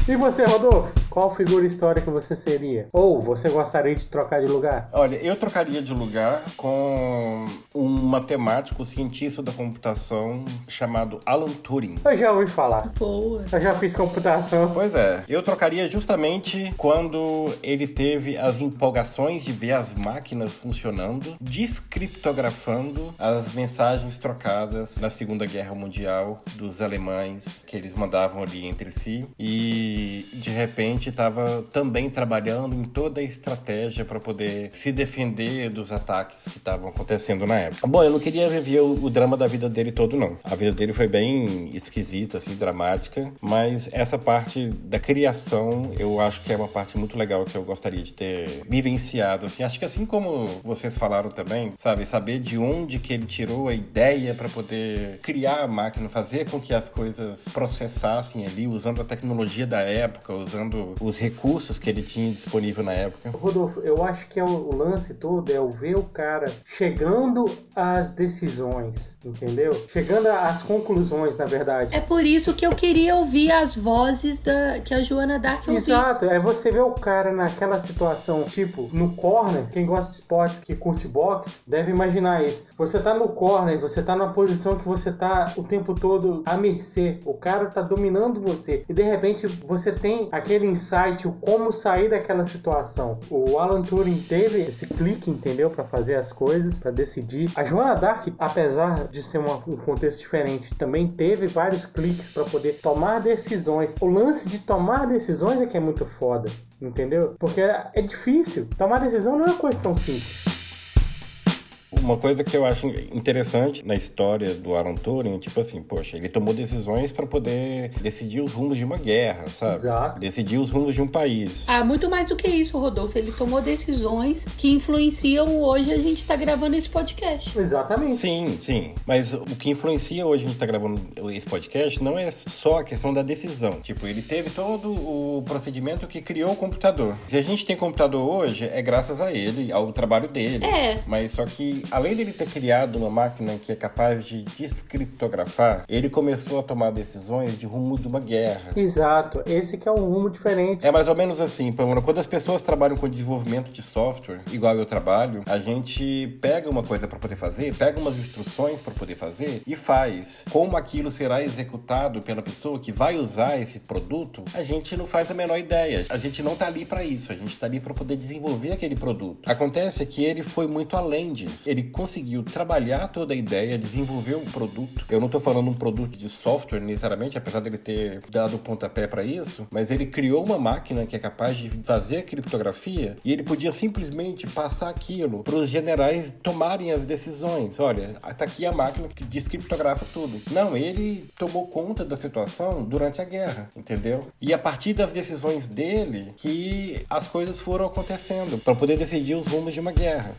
[SPEAKER 4] E você, Rodolfo? Qual figura histórica você seria? Ou você gostaria de trocar de lugar?
[SPEAKER 1] Olha, eu trocaria de lugar com um matemático, cientista da computação chamado Alan Turing.
[SPEAKER 4] Eu já ouvi falar.
[SPEAKER 3] Boa.
[SPEAKER 4] Eu já fiz computação.
[SPEAKER 1] Pois é, eu trocaria justamente quando ele teve as empolgações de ver as máquinas funcionando, descriptografando as mensagens trocadas na Segunda Guerra Mundial dos alemães que eles mandavam ali entre si e de repente estava também trabalhando em toda a estratégia para poder se defender dos ataques que estavam acontecendo na época. Bom, eu não queria rever o, o drama da vida dele todo não. A vida dele foi bem esquisita, assim, dramática, mas essa parte da criação eu acho que é uma parte muito legal que eu gostaria de ter vivenciado, assim. Acho que assim como vocês falaram também, sabe, saber de onde que ele tirou a ideia para poder criar a máquina, fazer com que as coisas processassem ali usando a tecnologia da época, usando os recursos que ele tinha disponível na época.
[SPEAKER 4] Rodolfo, eu acho que é o, o lance todo é o ver o cara chegando às decisões, entendeu? Chegando às conclusões, na verdade.
[SPEAKER 3] É por isso que eu queria ouvir as vozes da, que a Joana Dark ouviu.
[SPEAKER 4] Exato, é você ver o cara naquela situação, tipo, no corner, quem gosta de esportes, que curte boxe, deve imaginar isso. Você tá no corner, você tá numa posição que você tá o tempo todo à mercê, o cara tá dominando você, e de repente você tem aquele insight, o como sair daquela situação. O Alan Turing teve esse clique, entendeu? Pra fazer as coisas, pra decidir. A Joana Dark, apesar de ser uma- um contexto diferente, também teve vários cliques pra poder tomar decisões. O lance de tomar decisões é que é muito foda, entendeu? Porque é difícil. Tomar decisão não é uma coisa tão simples.
[SPEAKER 1] Uma coisa que eu acho interessante na história do Alan Turing, tipo assim, poxa, ele tomou decisões para poder decidir os rumos de uma guerra, sabe?
[SPEAKER 4] Exato.
[SPEAKER 1] Decidir os rumos de um país.
[SPEAKER 3] Ah, muito mais do que isso, Rodolfo. Ele tomou decisões que influenciam hoje a gente tá gravando esse podcast.
[SPEAKER 4] Exatamente.
[SPEAKER 1] Sim, sim. Mas o que influencia hoje a gente tá gravando esse podcast não é só a questão da decisão. Tipo, ele teve todo o procedimento que criou o computador. Se a gente tem computador hoje, é graças a ele, ao trabalho dele.
[SPEAKER 3] É.
[SPEAKER 1] Mas só que, além dele ter criado uma máquina que é capaz de descriptografar, ele começou a tomar decisões de rumo de uma guerra.
[SPEAKER 4] Exato. Esse que é um rumo diferente.
[SPEAKER 1] É mais ou menos assim, Pamela. Quando as pessoas trabalham com desenvolvimento de software, igual eu trabalho, a gente pega uma coisa para poder fazer, pega umas instruções para poder fazer e faz. Como aquilo será executado pela pessoa que vai usar esse produto, a gente não faz a menor ideia. A gente não tá ali para isso, a gente tá ali para poder desenvolver aquele produto. Acontece que ele foi muito além disso. Ele conseguiu trabalhar toda a ideia, desenvolver um produto. Eu não tô falando um produto de software necessariamente, apesar dele ter dado o pontapé para isso, mas ele criou uma máquina que é capaz de fazer a criptografia e ele podia simplesmente passar aquilo para os generais tomarem as decisões. Olha, tá aqui a máquina que descriptografa tudo. Não, ele tomou conta da situação durante a guerra, entendeu? E a partir das decisões dele que as coisas foram acontecendo para poder decidir os rumos de uma guerra.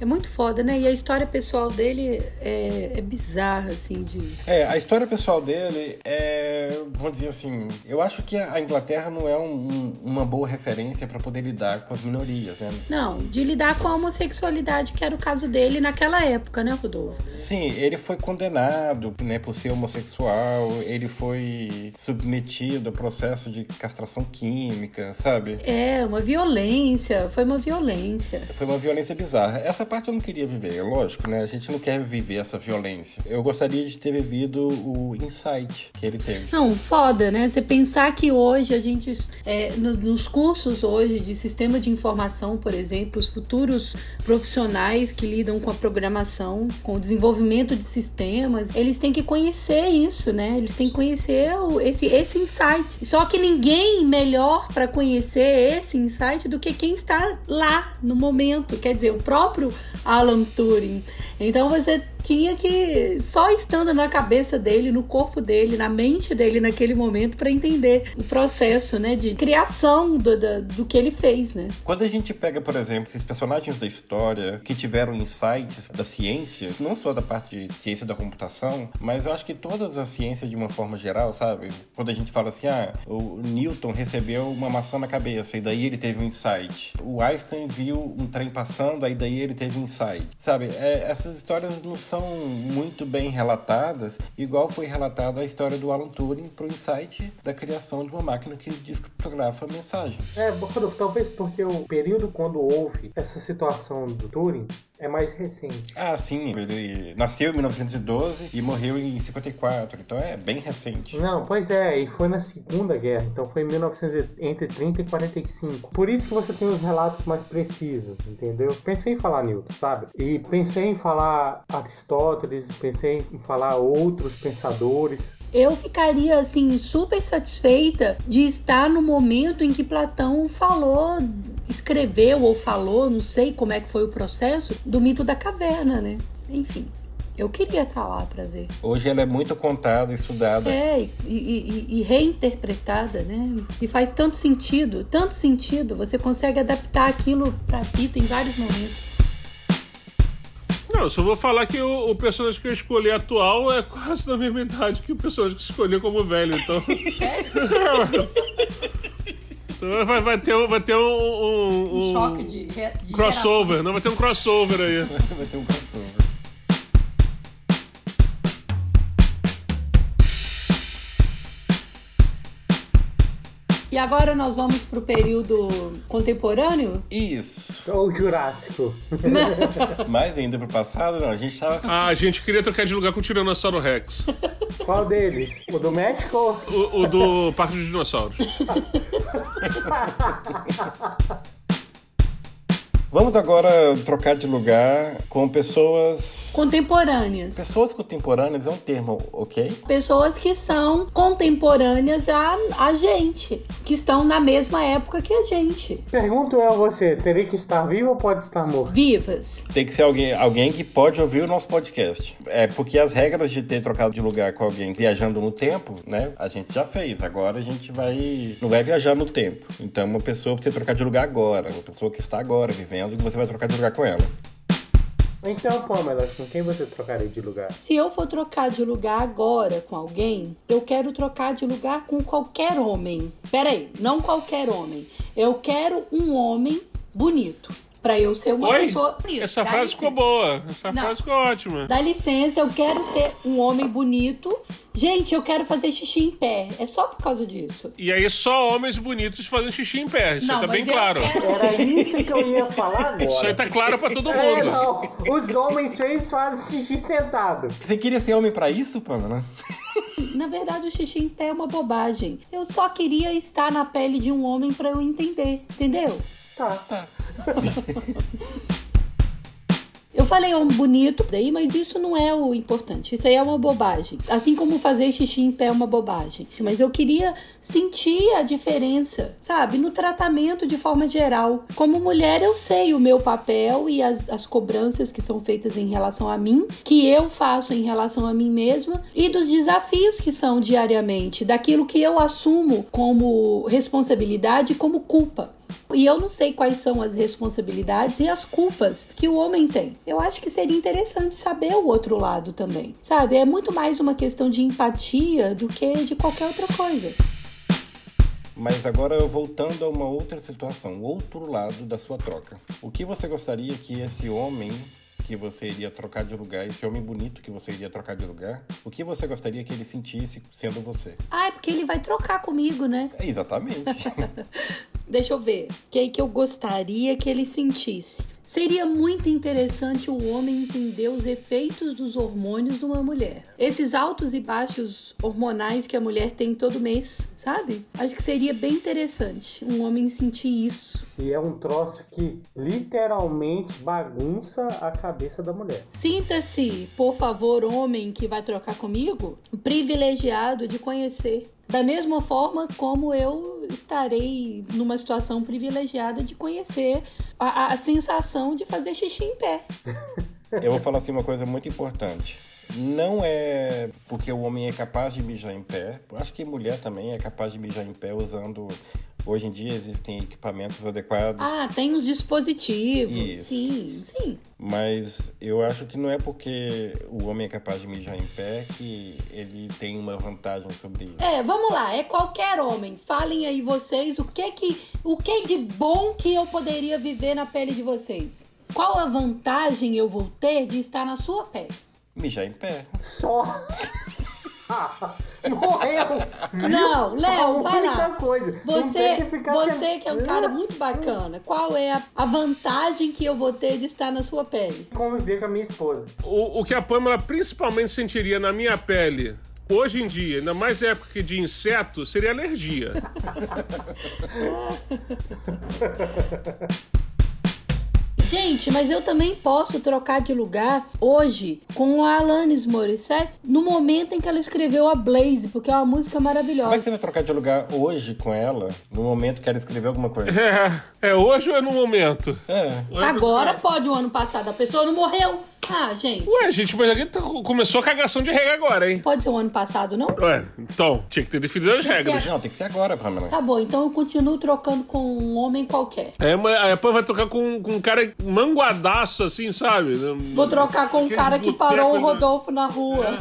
[SPEAKER 3] É muito foda, né? E a história pessoal dele é, é bizarra, assim, de.
[SPEAKER 1] É, a história pessoal dele é, vamos dizer assim, eu acho que a Inglaterra não é um- um- uma boa referência para poder lidar com as minorias, né?
[SPEAKER 3] Não, de lidar com a homossexualidade, que era o caso dele naquela época, né, Rodolfo?
[SPEAKER 1] Sim, ele foi condenado, né, por ser homossexual, ele foi submetido a processo de castração química, sabe?
[SPEAKER 3] É, uma violência, foi uma violência.
[SPEAKER 1] Foi uma violência bizarra. Essa parte eu não queria viver, é lógico, né? A gente não quer viver essa violência. Eu gostaria de ter vivido o insight que ele teve.
[SPEAKER 3] Não, foda, né? Você pensar que hoje a gente, é, no- nos cursos hoje de sistema de informação, por exemplo, os futuros profissionais que lidam com a programação, com o desenvolvimento de sistemas, eles têm que conhecer isso, né? Eles têm que conhecer o- esse, esse insight. Só que ninguém melhor para conhecer esse insight do que quem está lá no momento. Quer dizer, o próprio Alan Turing. Então você tinha que só estando na cabeça dele, no corpo dele, na mente dele naquele momento para entender o processo, né, de criação do, do, do, que ele fez, né?
[SPEAKER 1] Quando a gente pega, por exemplo, esses personagens da história que tiveram insights da ciência, não só da parte de ciência da computação, mas eu acho que todas as ciências de uma forma geral, sabe? Quando a gente fala assim, ah, o Newton recebeu uma maçã na cabeça e daí ele teve um insight. O Einstein viu um trem passando, aí daí ele teve um insight. Sabe, é, essas histórias não são muito bem relatadas, igual foi relatada a história do Alan Turing pro insight da criação de uma máquina que descriptografa mensagens.
[SPEAKER 4] É, talvez porque o período quando houve essa situação do Turing é mais recente.
[SPEAKER 1] Ah, sim. Ele nasceu em 1912 e morreu em 54, então é bem recente.
[SPEAKER 4] Não, pois é, e foi na Segunda Guerra, então foi em 1900, entre 30 e 45. Por isso que você tem os relatos mais precisos, entendeu? Pensei em falar Newton, sabe? E pensei em falar Aristóteles, pensei em falar outros pensadores.
[SPEAKER 3] Eu ficaria, assim, super satisfeita de estar no momento em que Platão falou escreveu ou falou, não sei como é que foi o processo, do mito da caverna, né? Enfim. Eu queria estar lá para ver.
[SPEAKER 1] Hoje ela é muito contada, estudada.
[SPEAKER 3] É, e, e, e, reinterpretada, né? E faz tanto sentido, tanto sentido. Você consegue adaptar aquilo para a vida em vários momentos.
[SPEAKER 2] Não, eu só vou falar que o, o, personagem que eu escolhi atual é quase da mesma idade que o personagem que escolhi como velho, então. É? Então vai, vai ter, vai ter um, um,
[SPEAKER 3] um choque de, de
[SPEAKER 2] crossover. Geração. Não, vai ter um crossover aí.
[SPEAKER 1] vai ter um crossover.
[SPEAKER 3] E agora nós vamos pro período contemporâneo?
[SPEAKER 1] Isso.
[SPEAKER 4] Ou Jurássico.
[SPEAKER 1] Mais ainda pro passado, não. A gente tava.
[SPEAKER 2] Ah, a gente queria trocar de lugar com o Tiranossauro Rex.
[SPEAKER 4] Qual deles? O do México?
[SPEAKER 2] O, o do Parque dos Dinossauros.
[SPEAKER 1] Vamos agora trocar de lugar com pessoas
[SPEAKER 3] contemporâneas.
[SPEAKER 1] Pessoas contemporâneas é um termo, ok?
[SPEAKER 3] Pessoas que são contemporâneas a, a gente, que estão na mesma época que a gente.
[SPEAKER 4] Pergunto eu a você, teria que estar vivo ou pode estar morto?
[SPEAKER 3] Vivas.
[SPEAKER 1] Tem que ser alguém, alguém que pode ouvir o nosso podcast. É porque as regras de ter trocado de lugar com alguém viajando no tempo, né? A gente já fez. Agora a gente vai não vai viajar no tempo. Então uma pessoa precisa trocar de lugar agora, uma pessoa que está agora vivendo que você vai trocar de lugar com ela.
[SPEAKER 4] Então, Pamela, com quem você trocaria de lugar?
[SPEAKER 3] Se eu for trocar de lugar agora com alguém, eu quero trocar de lugar com qualquer homem. Peraí, não qualquer homem. Eu quero um homem bonito. Pra eu ser uma
[SPEAKER 2] Oi?
[SPEAKER 3] pessoa bonita.
[SPEAKER 2] Essa Dá frase licença. ficou boa. Essa não. frase ficou ótima.
[SPEAKER 3] Dá licença, eu quero ser um homem bonito Gente, eu quero fazer xixi em pé. É só por causa disso.
[SPEAKER 2] E aí só homens bonitos fazem xixi em pé. Isso não, aí tá bem claro.
[SPEAKER 4] Quero... Era isso que eu ia falar agora.
[SPEAKER 2] Isso aí tá claro pra todo é, mundo. É,
[SPEAKER 4] não. Os homens feios fazem xixi sentado.
[SPEAKER 1] Você queria ser homem para isso, Pamela?
[SPEAKER 3] Na verdade, o xixi em pé é uma bobagem. Eu só queria estar na pele de um homem para eu entender. Entendeu?
[SPEAKER 4] Tá, tá.
[SPEAKER 3] Eu falei um bonito daí, mas isso não é o importante. Isso aí é uma bobagem. Assim como fazer xixi em pé é uma bobagem. Mas eu queria sentir a diferença, sabe? No tratamento de forma geral. Como mulher, eu sei o meu papel e as, as cobranças que são feitas em relação a mim, que eu faço em relação a mim mesma, e dos desafios que são diariamente, daquilo que eu assumo como responsabilidade e como culpa. E eu não sei quais são as responsabilidades e as culpas que o homem tem. Eu acho que seria interessante saber o outro lado também. Sabe? É muito mais uma questão de empatia do que de qualquer outra coisa.
[SPEAKER 1] Mas agora voltando a uma outra situação, outro lado da sua troca. O que você gostaria que esse homem que você iria trocar de lugar, esse homem bonito que você iria trocar de lugar, o que você gostaria que ele sentisse sendo você?
[SPEAKER 3] Ah, é porque ele vai trocar comigo, né?
[SPEAKER 1] É, exatamente.
[SPEAKER 3] Deixa eu ver. O que, que eu gostaria que ele sentisse? Seria muito interessante o homem entender os efeitos dos hormônios de uma mulher. Esses altos e baixos hormonais que a mulher tem todo mês, sabe? Acho que seria bem interessante um homem sentir isso.
[SPEAKER 4] E é um troço que literalmente bagunça a cabeça da mulher.
[SPEAKER 3] Sinta-se, por favor, homem que vai trocar comigo, privilegiado de conhecer da mesma forma como eu estarei numa situação privilegiada de conhecer a, a sensação de fazer xixi em pé.
[SPEAKER 1] Eu vou falar assim uma coisa muito importante. Não é porque o homem é capaz de mijar em pé. Acho que mulher também é capaz de mijar em pé usando. Hoje em dia existem equipamentos adequados.
[SPEAKER 3] Ah, tem os dispositivos.
[SPEAKER 1] Isso.
[SPEAKER 3] Sim, sim.
[SPEAKER 1] Mas eu acho que não é porque o homem é capaz de mijar em pé que ele tem uma vantagem sobre isso.
[SPEAKER 3] É, vamos lá, é qualquer homem. Falem aí vocês o que que o que de bom que eu poderia viver na pele de vocês. Qual a vantagem eu vou ter de estar na sua pele?
[SPEAKER 1] Mijar em pé.
[SPEAKER 4] Só. Morreu!
[SPEAKER 3] Não, Léo, vai lá.
[SPEAKER 4] coisa.
[SPEAKER 3] Você,
[SPEAKER 4] que ficar
[SPEAKER 3] você
[SPEAKER 4] sendo-
[SPEAKER 3] que é um cara muito bacana, qual é a, a vantagem que eu vou ter de estar na sua pele?
[SPEAKER 4] Conviver com a minha esposa.
[SPEAKER 2] O, o que a Pamela principalmente sentiria na minha pele, hoje em dia, ainda mais época que de inseto, seria alergia.
[SPEAKER 3] Gente, mas eu também posso trocar de lugar hoje com a Alanis Morissette no momento em que ela escreveu a Blaze, porque é uma música maravilhosa.
[SPEAKER 1] Mas você vai trocar de lugar hoje com ela, no momento que ela escrever alguma coisa?
[SPEAKER 2] É, é hoje ou é no momento?
[SPEAKER 1] É.
[SPEAKER 3] Agora pode o ano passado, a pessoa não morreu. Ah, gente,
[SPEAKER 2] Ué, gente, mas alguém tá- começou a cagação de regra agora, hein?
[SPEAKER 3] pode ser o ano passado, não?
[SPEAKER 2] Ué, então, tinha que ter definido as regras.
[SPEAKER 1] Não, tem que ser agora, Pamela.
[SPEAKER 3] Tá bom, então eu continuo trocando com um homem qualquer.
[SPEAKER 2] Aí a aí a Pam vai tocar com, com um cara manguadaço, assim, sabe?
[SPEAKER 3] Vou trocar com um cara que parou o? Rodolfo na rua.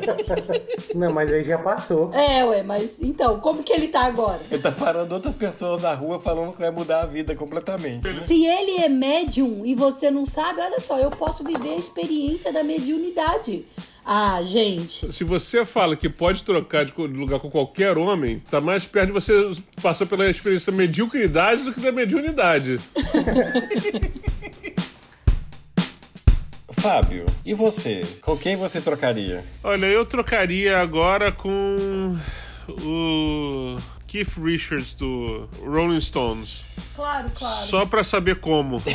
[SPEAKER 4] Não, mas aí já passou.
[SPEAKER 3] É, ué, mas então, como que ele tá agora?
[SPEAKER 1] Ele tá parando outras pessoas na rua falando que vai mudar a vida completamente. né?
[SPEAKER 3] Se ele é médium e você não sabe, olha só, eu posso viver a experiência da mediunidade. Ah, gente.
[SPEAKER 2] Se você fala que pode trocar de lugar com qualquer homem, tá mais perto de você passar pela experiência da mediocridade do que da mediunidade.
[SPEAKER 1] Fábio, e você? Com quem você trocaria?
[SPEAKER 2] Olha, eu trocaria agora com o Keith Richards do Rolling Stones.
[SPEAKER 3] Claro, claro.
[SPEAKER 2] Só pra saber como.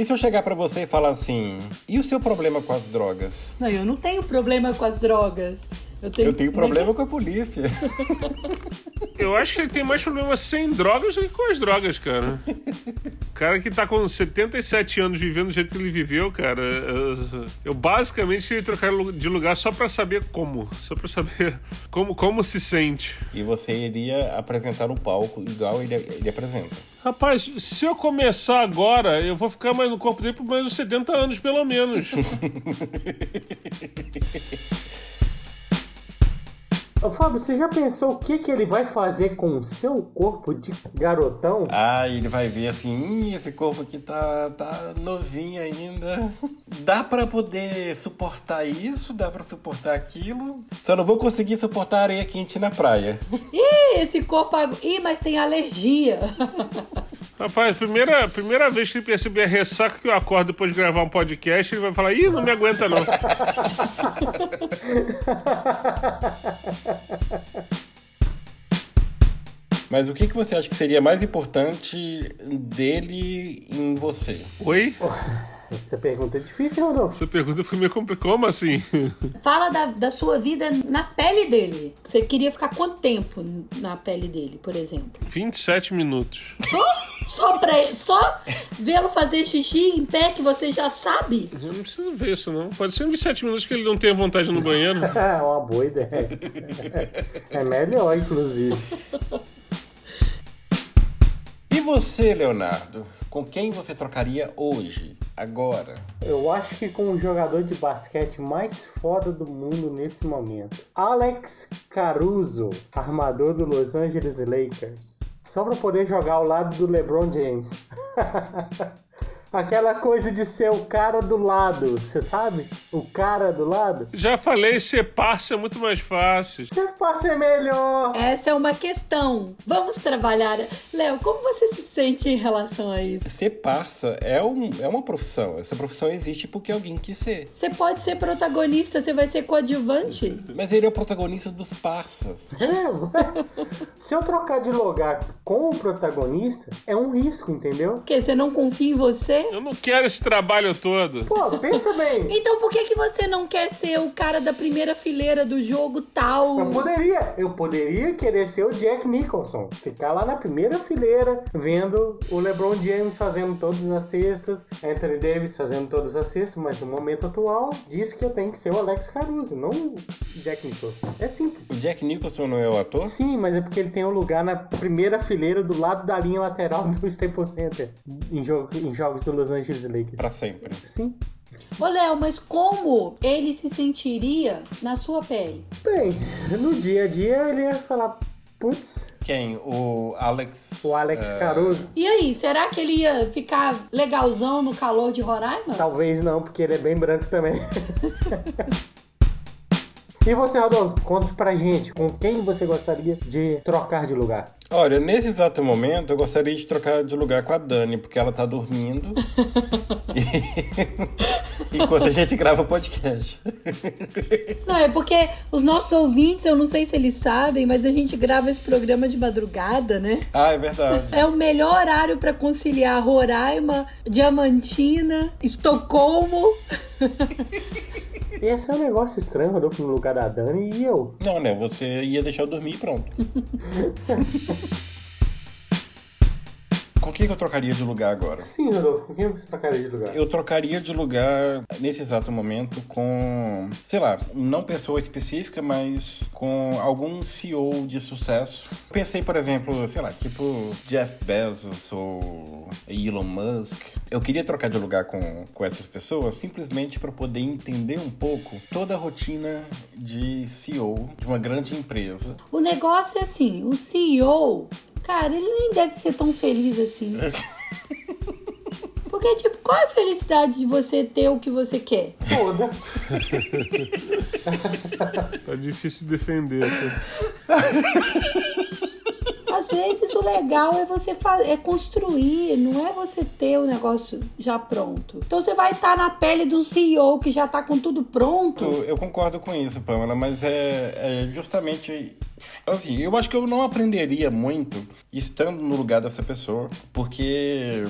[SPEAKER 1] E se eu chegar pra você e falar assim, e o seu problema com as drogas?
[SPEAKER 3] Não, eu não tenho problema com as drogas. Eu tenho,
[SPEAKER 1] Eu tenho problema com a polícia.
[SPEAKER 2] Eu acho que ele tem mais problema sem drogas do que com as drogas, cara. O cara que tá com 77 anos vivendo do jeito que ele viveu, cara. Eu, eu basicamente queria trocar de lugar só pra saber como. Só pra saber como, como se sente.
[SPEAKER 1] E você iria apresentar no palco igual ele, ele apresenta.
[SPEAKER 2] Rapaz, se eu começar agora, eu vou ficar mais no corpo dele por mais uns 70 anos, pelo menos.
[SPEAKER 4] Ô, Fábio, você já pensou o que, que ele vai fazer com o seu corpo de garotão?
[SPEAKER 1] Ah, ele vai ver assim, "Hum, esse corpo aqui tá, tá novinho ainda. Dá pra poder suportar isso, dá pra suportar aquilo. Só não vou conseguir suportar areia quente na praia.
[SPEAKER 3] Ih, esse corpo. Ih, mas tem alergia.
[SPEAKER 2] Rapaz, primeira, primeira vez que ele perceber a ressaca que eu acordo depois de gravar um podcast, ele vai falar: ih, não me aguenta não.
[SPEAKER 1] Mas o que, que você acha que seria mais importante dele em você?
[SPEAKER 2] Oi?
[SPEAKER 4] Essa pergunta é difícil, Rodolfo.
[SPEAKER 2] Essa pergunta foi meio complicada. Como assim?
[SPEAKER 3] Fala da, da sua vida na pele dele. Você queria ficar quanto tempo na pele dele, por exemplo?
[SPEAKER 2] 27 minutos.
[SPEAKER 3] Só, só pra só vê-lo fazer xixi em pé que você já sabe?
[SPEAKER 2] Eu não preciso ver isso, não. Pode ser em 27 minutos que ele não tenha vontade no banheiro.
[SPEAKER 4] É uma boa ideia. É melhor, inclusive.
[SPEAKER 1] E você, Leonardo? Com quem você trocaria hoje, agora?
[SPEAKER 4] Eu acho que com o jogador de basquete mais foda do mundo nesse momento. Alex Caruso, armador do Los Angeles Lakers. Só pra poder jogar ao lado do LeBron James. Aquela coisa de ser o cara do lado, você sabe? O cara do lado.
[SPEAKER 2] Já falei, ser parça é muito mais fácil.
[SPEAKER 4] Você pode ser melhor.
[SPEAKER 3] Essa é uma questão. Vamos trabalhar. Léo, como você se sente em relação a isso?
[SPEAKER 1] Ser parça é, um, é uma profissão. Essa profissão existe porque alguém quis ser.
[SPEAKER 3] Você pode ser protagonista, você vai ser coadjuvante?
[SPEAKER 1] Mas ele é o protagonista dos parças.
[SPEAKER 4] É. Se eu trocar de lugar com o protagonista, é um risco, entendeu?
[SPEAKER 3] Porque você não confia em você? Quê?
[SPEAKER 2] Eu não quero esse trabalho todo.
[SPEAKER 4] Pô, pensa bem.
[SPEAKER 3] Então por que, que você não quer ser o cara da primeira fileira do jogo tal?
[SPEAKER 4] Eu poderia, eu poderia querer ser o Jack Nicholson, ficar lá na primeira fileira, vendo o LeBron James fazendo todas as cestas, Anthony Davis fazendo todas as cestas, mas no momento atual diz que eu tenho que ser o Alex Caruso, não o Jack Nicholson. É simples.
[SPEAKER 1] O Jack Nicholson não é o ator?
[SPEAKER 4] Sim, mas é porque ele tem um lugar na primeira fileira do lado da linha lateral do Staples Center em, jogo, em jogos do Los Angeles Lakers.
[SPEAKER 1] Pra sempre.
[SPEAKER 4] Sim.
[SPEAKER 3] Ô, Léo, mas como ele se sentiria na sua pele?
[SPEAKER 4] Bem, no dia a dia ele ia falar, putz,
[SPEAKER 1] Quem? O Alex.
[SPEAKER 4] o Alex
[SPEAKER 1] eh,
[SPEAKER 4] Caruso.
[SPEAKER 3] E aí, será que ele ia ficar legalzão no calor de Roraima?
[SPEAKER 4] Talvez não, porque ele é bem branco também. e você, Rodolfo, conta pra gente com quem você gostaria de trocar de lugar.
[SPEAKER 1] Olha, nesse exato momento eu gostaria de trocar de lugar com a Dani, porque ela tá dormindo. E- Enquanto a gente grava o podcast.
[SPEAKER 3] Não, é porque os nossos ouvintes, eu não sei se eles sabem, mas a gente grava esse programa de madrugada, né?
[SPEAKER 1] Ah, é verdade.
[SPEAKER 3] É o melhor horário pra conciliar Roraima, Diamantina, Estocolmo.
[SPEAKER 4] Esse é um negócio estranho, Rodolfo, no lugar da Dani e eu.
[SPEAKER 1] Não, né? Você ia deixar eu dormir e pronto. Com quem que eu trocaria de lugar agora?
[SPEAKER 4] Sim, Rodolfo, com quem você trocaria de lugar?
[SPEAKER 1] Eu trocaria de lugar nesse exato momento com, sei lá, não pessoa específica, mas com algum CEO de sucesso. Pensei, por exemplo, sei lá, tipo Jeff Bezos ou Elon Musk. Eu queria trocar de lugar com, com essas pessoas simplesmente para poder entender um pouco toda a rotina de CEO de uma grande empresa.
[SPEAKER 3] O negócio é assim, o CEO, cara, ele nem deve ser tão feliz assim. Porque, tipo, qual é a felicidade de você ter o que você quer?
[SPEAKER 4] Toda.
[SPEAKER 2] Tá difícil de defender. tá?
[SPEAKER 3] Às vezes o legal é você é construir, não é você ter o negócio já pronto. Então você vai estar na pele de um CEO que já tá com tudo pronto.
[SPEAKER 1] Eu, eu concordo com isso, Pamela, mas é, é justamente. Assim, eu acho que eu não aprenderia muito estando no lugar dessa pessoa, porque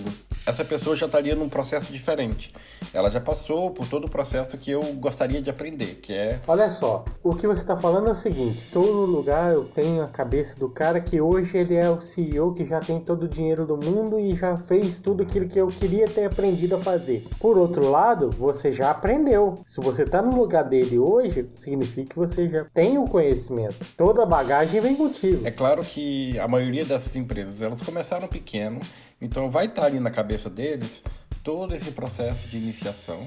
[SPEAKER 1] essa pessoa já estaria num processo diferente. Ela já passou por todo o processo que eu gostaria de aprender, que é.
[SPEAKER 4] Olha só, o que você tá falando é o seguinte: todo lugar eu tenho a cabeça do cara que hoje ele é o CEO que já tem todo o dinheiro do mundo e já fez tudo aquilo que eu queria ter aprendido a fazer. Por outro lado, você já aprendeu. Se você tá no lugar dele hoje, significa que você já tem o conhecimento. Toda a bagagem vem contigo.
[SPEAKER 1] É claro que a maioria dessas empresas elas começaram pequeno, então vai estar ali na cabeça deles todo esse processo de iniciação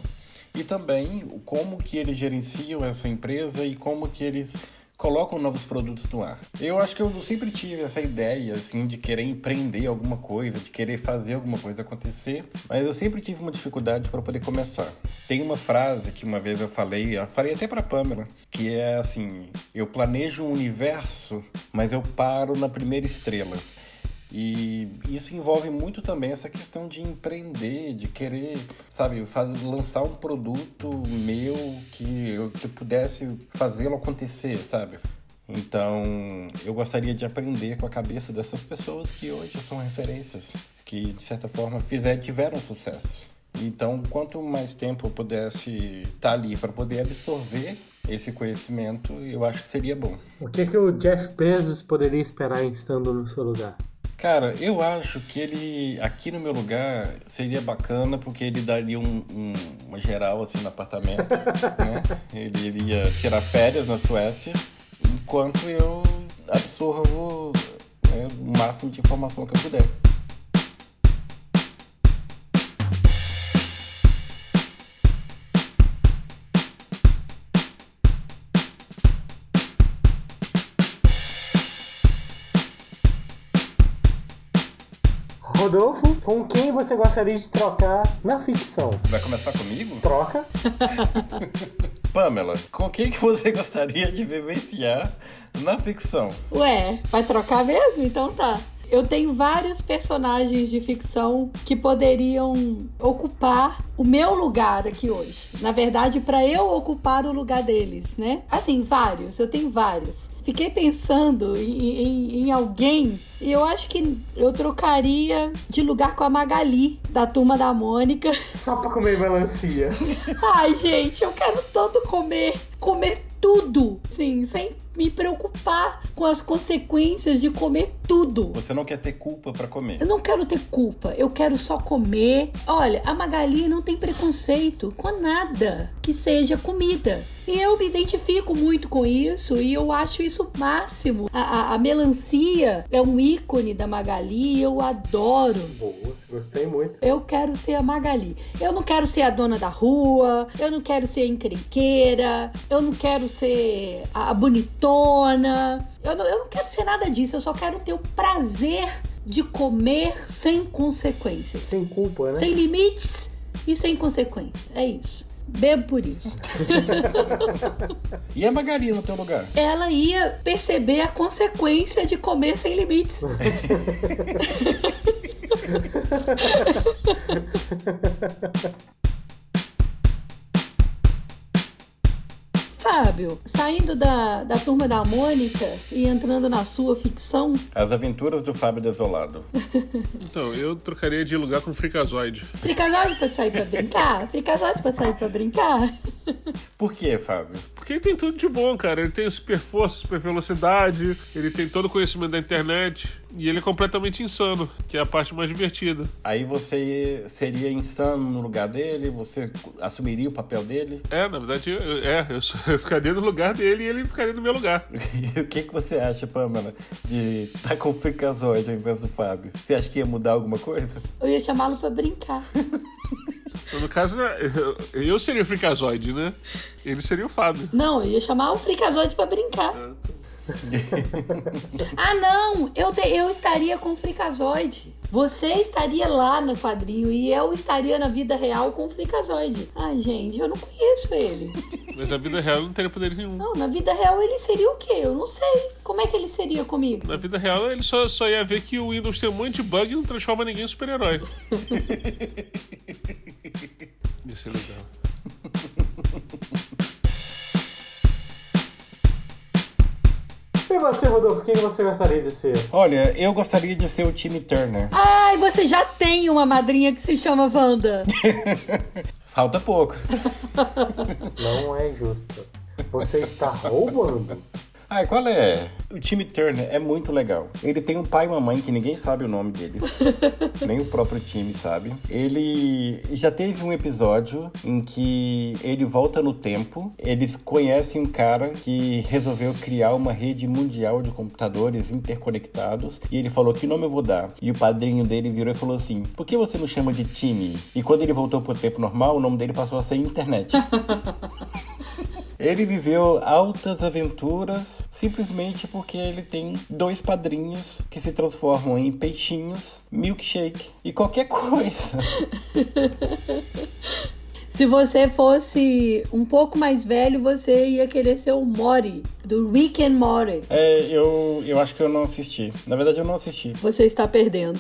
[SPEAKER 1] e também como que eles gerenciam essa empresa e como que eles colocam novos produtos no ar. Eu acho que eu sempre tive essa ideia assim de querer empreender alguma coisa, de querer fazer alguma coisa acontecer, mas eu sempre tive uma dificuldade para poder começar. Tem uma frase que uma vez eu falei, eu falei até para Pamela, que é assim: eu planejo um universo, mas eu paro na primeira estrela. E isso envolve muito também essa questão de empreender, de querer, sabe, faz, lançar um produto meu que eu que pudesse fazê-lo acontecer, sabe? Então, eu gostaria de aprender com a cabeça dessas pessoas que hoje são referências, que de certa forma fizeram, tiveram sucesso. Então, quanto mais tempo eu pudesse estar ali para poder absorver esse conhecimento, eu acho que seria bom.
[SPEAKER 4] O que, que o Jeff Bezos poderia esperar estando no seu lugar?
[SPEAKER 1] Cara, eu acho que ele, aqui no meu lugar, seria bacana porque ele daria um, um- uma geral assim no apartamento, né? Ele iria tirar férias na Suécia, enquanto eu absorvo né, o máximo de informação que eu puder.
[SPEAKER 4] Rodolfo, com quem você gostaria de trocar na ficção?
[SPEAKER 1] Vai começar comigo?
[SPEAKER 4] Troca?
[SPEAKER 1] Pamela, com quem que você gostaria de vivenciar na ficção?
[SPEAKER 3] Ué, vai trocar mesmo? Então tá. Eu tenho vários personagens de ficção que poderiam ocupar o meu lugar aqui hoje. Na verdade, para eu ocupar o lugar deles, né? Assim, vários, eu tenho vários. Fiquei pensando em, em, em alguém e eu acho que eu trocaria de lugar com a Magali, da turma da Mônica.
[SPEAKER 4] Só pra comer melancia.
[SPEAKER 3] Ai, gente, eu quero tanto comer, comer tudo, sim, sem me preocupar com as consequências de comer tudo.
[SPEAKER 1] Você não quer ter culpa pra comer.
[SPEAKER 3] Eu não quero ter culpa, eu quero só comer. Olha, a Magali não tem preconceito com nada que seja comida. E eu me identifico muito com isso e eu acho isso o máximo. A, a, a melancia é um ícone da Magali, eu adoro.
[SPEAKER 4] Boa, gostei muito.
[SPEAKER 3] Eu quero ser a Magali. Eu não quero ser a dona da rua, eu não quero ser a encrenqueira, eu não quero ser a a bonitona. Eu não, eu não quero ser nada disso, eu só quero ter o prazer de comer sem consequências.
[SPEAKER 4] Sem culpa, né?
[SPEAKER 3] Sem limites e sem consequências. É isso. Bebo por isso.
[SPEAKER 1] E a Magali no teu lugar?
[SPEAKER 3] Ela ia perceber a consequência de comer sem limites. Fábio, saindo da, da turma da Mônica e entrando na sua ficção,
[SPEAKER 1] As aventuras do Fábio Desolado.
[SPEAKER 2] Então, eu trocaria de lugar com o Freakazoid.
[SPEAKER 3] Fricazóide pode sair pra brincar? Fricazóide pode sair pra brincar?
[SPEAKER 1] Por que, Fábio?
[SPEAKER 2] Porque ele tem tudo de bom, cara. Ele tem super força, super velocidade, ele tem todo o conhecimento da internet e ele é completamente insano, que é a parte mais divertida.
[SPEAKER 1] Aí você seria insano no lugar dele? Você assumiria o papel dele?
[SPEAKER 2] É, na verdade, eu, é, eu, só- eu ficaria no lugar dele e ele ficaria no meu lugar.
[SPEAKER 1] E o que, que você acha, Pamela, de estar com o Fricazoide ao invés do Fábio? Você acha que ia mudar alguma coisa?
[SPEAKER 3] Eu ia chamá-lo pra brincar.
[SPEAKER 2] Então, no caso, né, eu, eu seria o Freakazoid, né? Ele seria o Fábio.
[SPEAKER 3] Não, eu ia chamar o Fricazóide pra brincar. ah, não! Eu, te- eu estaria com o Fricazóide. Você estaria lá no quadrinho e eu estaria na vida real com o Fricazóide. Ai, gente, eu não conheço ele.
[SPEAKER 2] Mas na vida real não teria poder nenhum.
[SPEAKER 3] Não, na vida real ele seria o quê? Eu não sei. Como é que ele seria comigo?
[SPEAKER 2] Na vida real, ele só, só ia ver que o Windows tem um monte de bug e não transforma ninguém em super-herói. ia ser legal.
[SPEAKER 4] E você, Rodolfo, quem você gostaria de ser?
[SPEAKER 1] Olha, eu gostaria de ser o Timmy Turner.
[SPEAKER 3] Ai, você já tem uma madrinha que se chama Wanda.
[SPEAKER 1] Falta pouco.
[SPEAKER 4] Não é justo. Você está roubando.
[SPEAKER 1] Ai, qual é? O Timmy Turner é muito legal. Ele tem um pai e uma mãe que ninguém sabe o nome deles. Nem o próprio time sabe. Ele já teve um episódio em que ele volta no tempo. Eles conhecem um cara que resolveu criar uma rede mundial de computadores interconectados. E ele falou: Que nome eu vou dar? E o padrinho dele virou e falou assim: Por que você não chama de Timmy? E quando ele voltou pro tempo normal, o nome dele passou a ser Internet. Ele viveu altas aventuras simplesmente porque ele tem dois padrinhos que se transformam em peixinhos, milkshake e qualquer coisa.
[SPEAKER 3] Se você fosse um pouco mais velho, você ia querer ser o Mori, do Rick and Morty.
[SPEAKER 1] É, eu, eu acho que eu não assisti. Na verdade, eu não assisti.
[SPEAKER 3] Você está perdendo.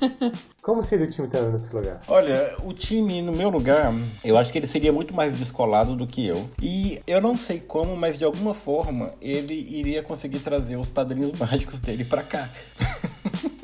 [SPEAKER 4] Como seria o time Turner nesse lugar?
[SPEAKER 1] Olha, o time no meu lugar, eu acho que ele seria muito mais descolado do que eu. E eu não sei como, mas de alguma forma ele iria conseguir trazer os padrinhos mágicos dele pra cá.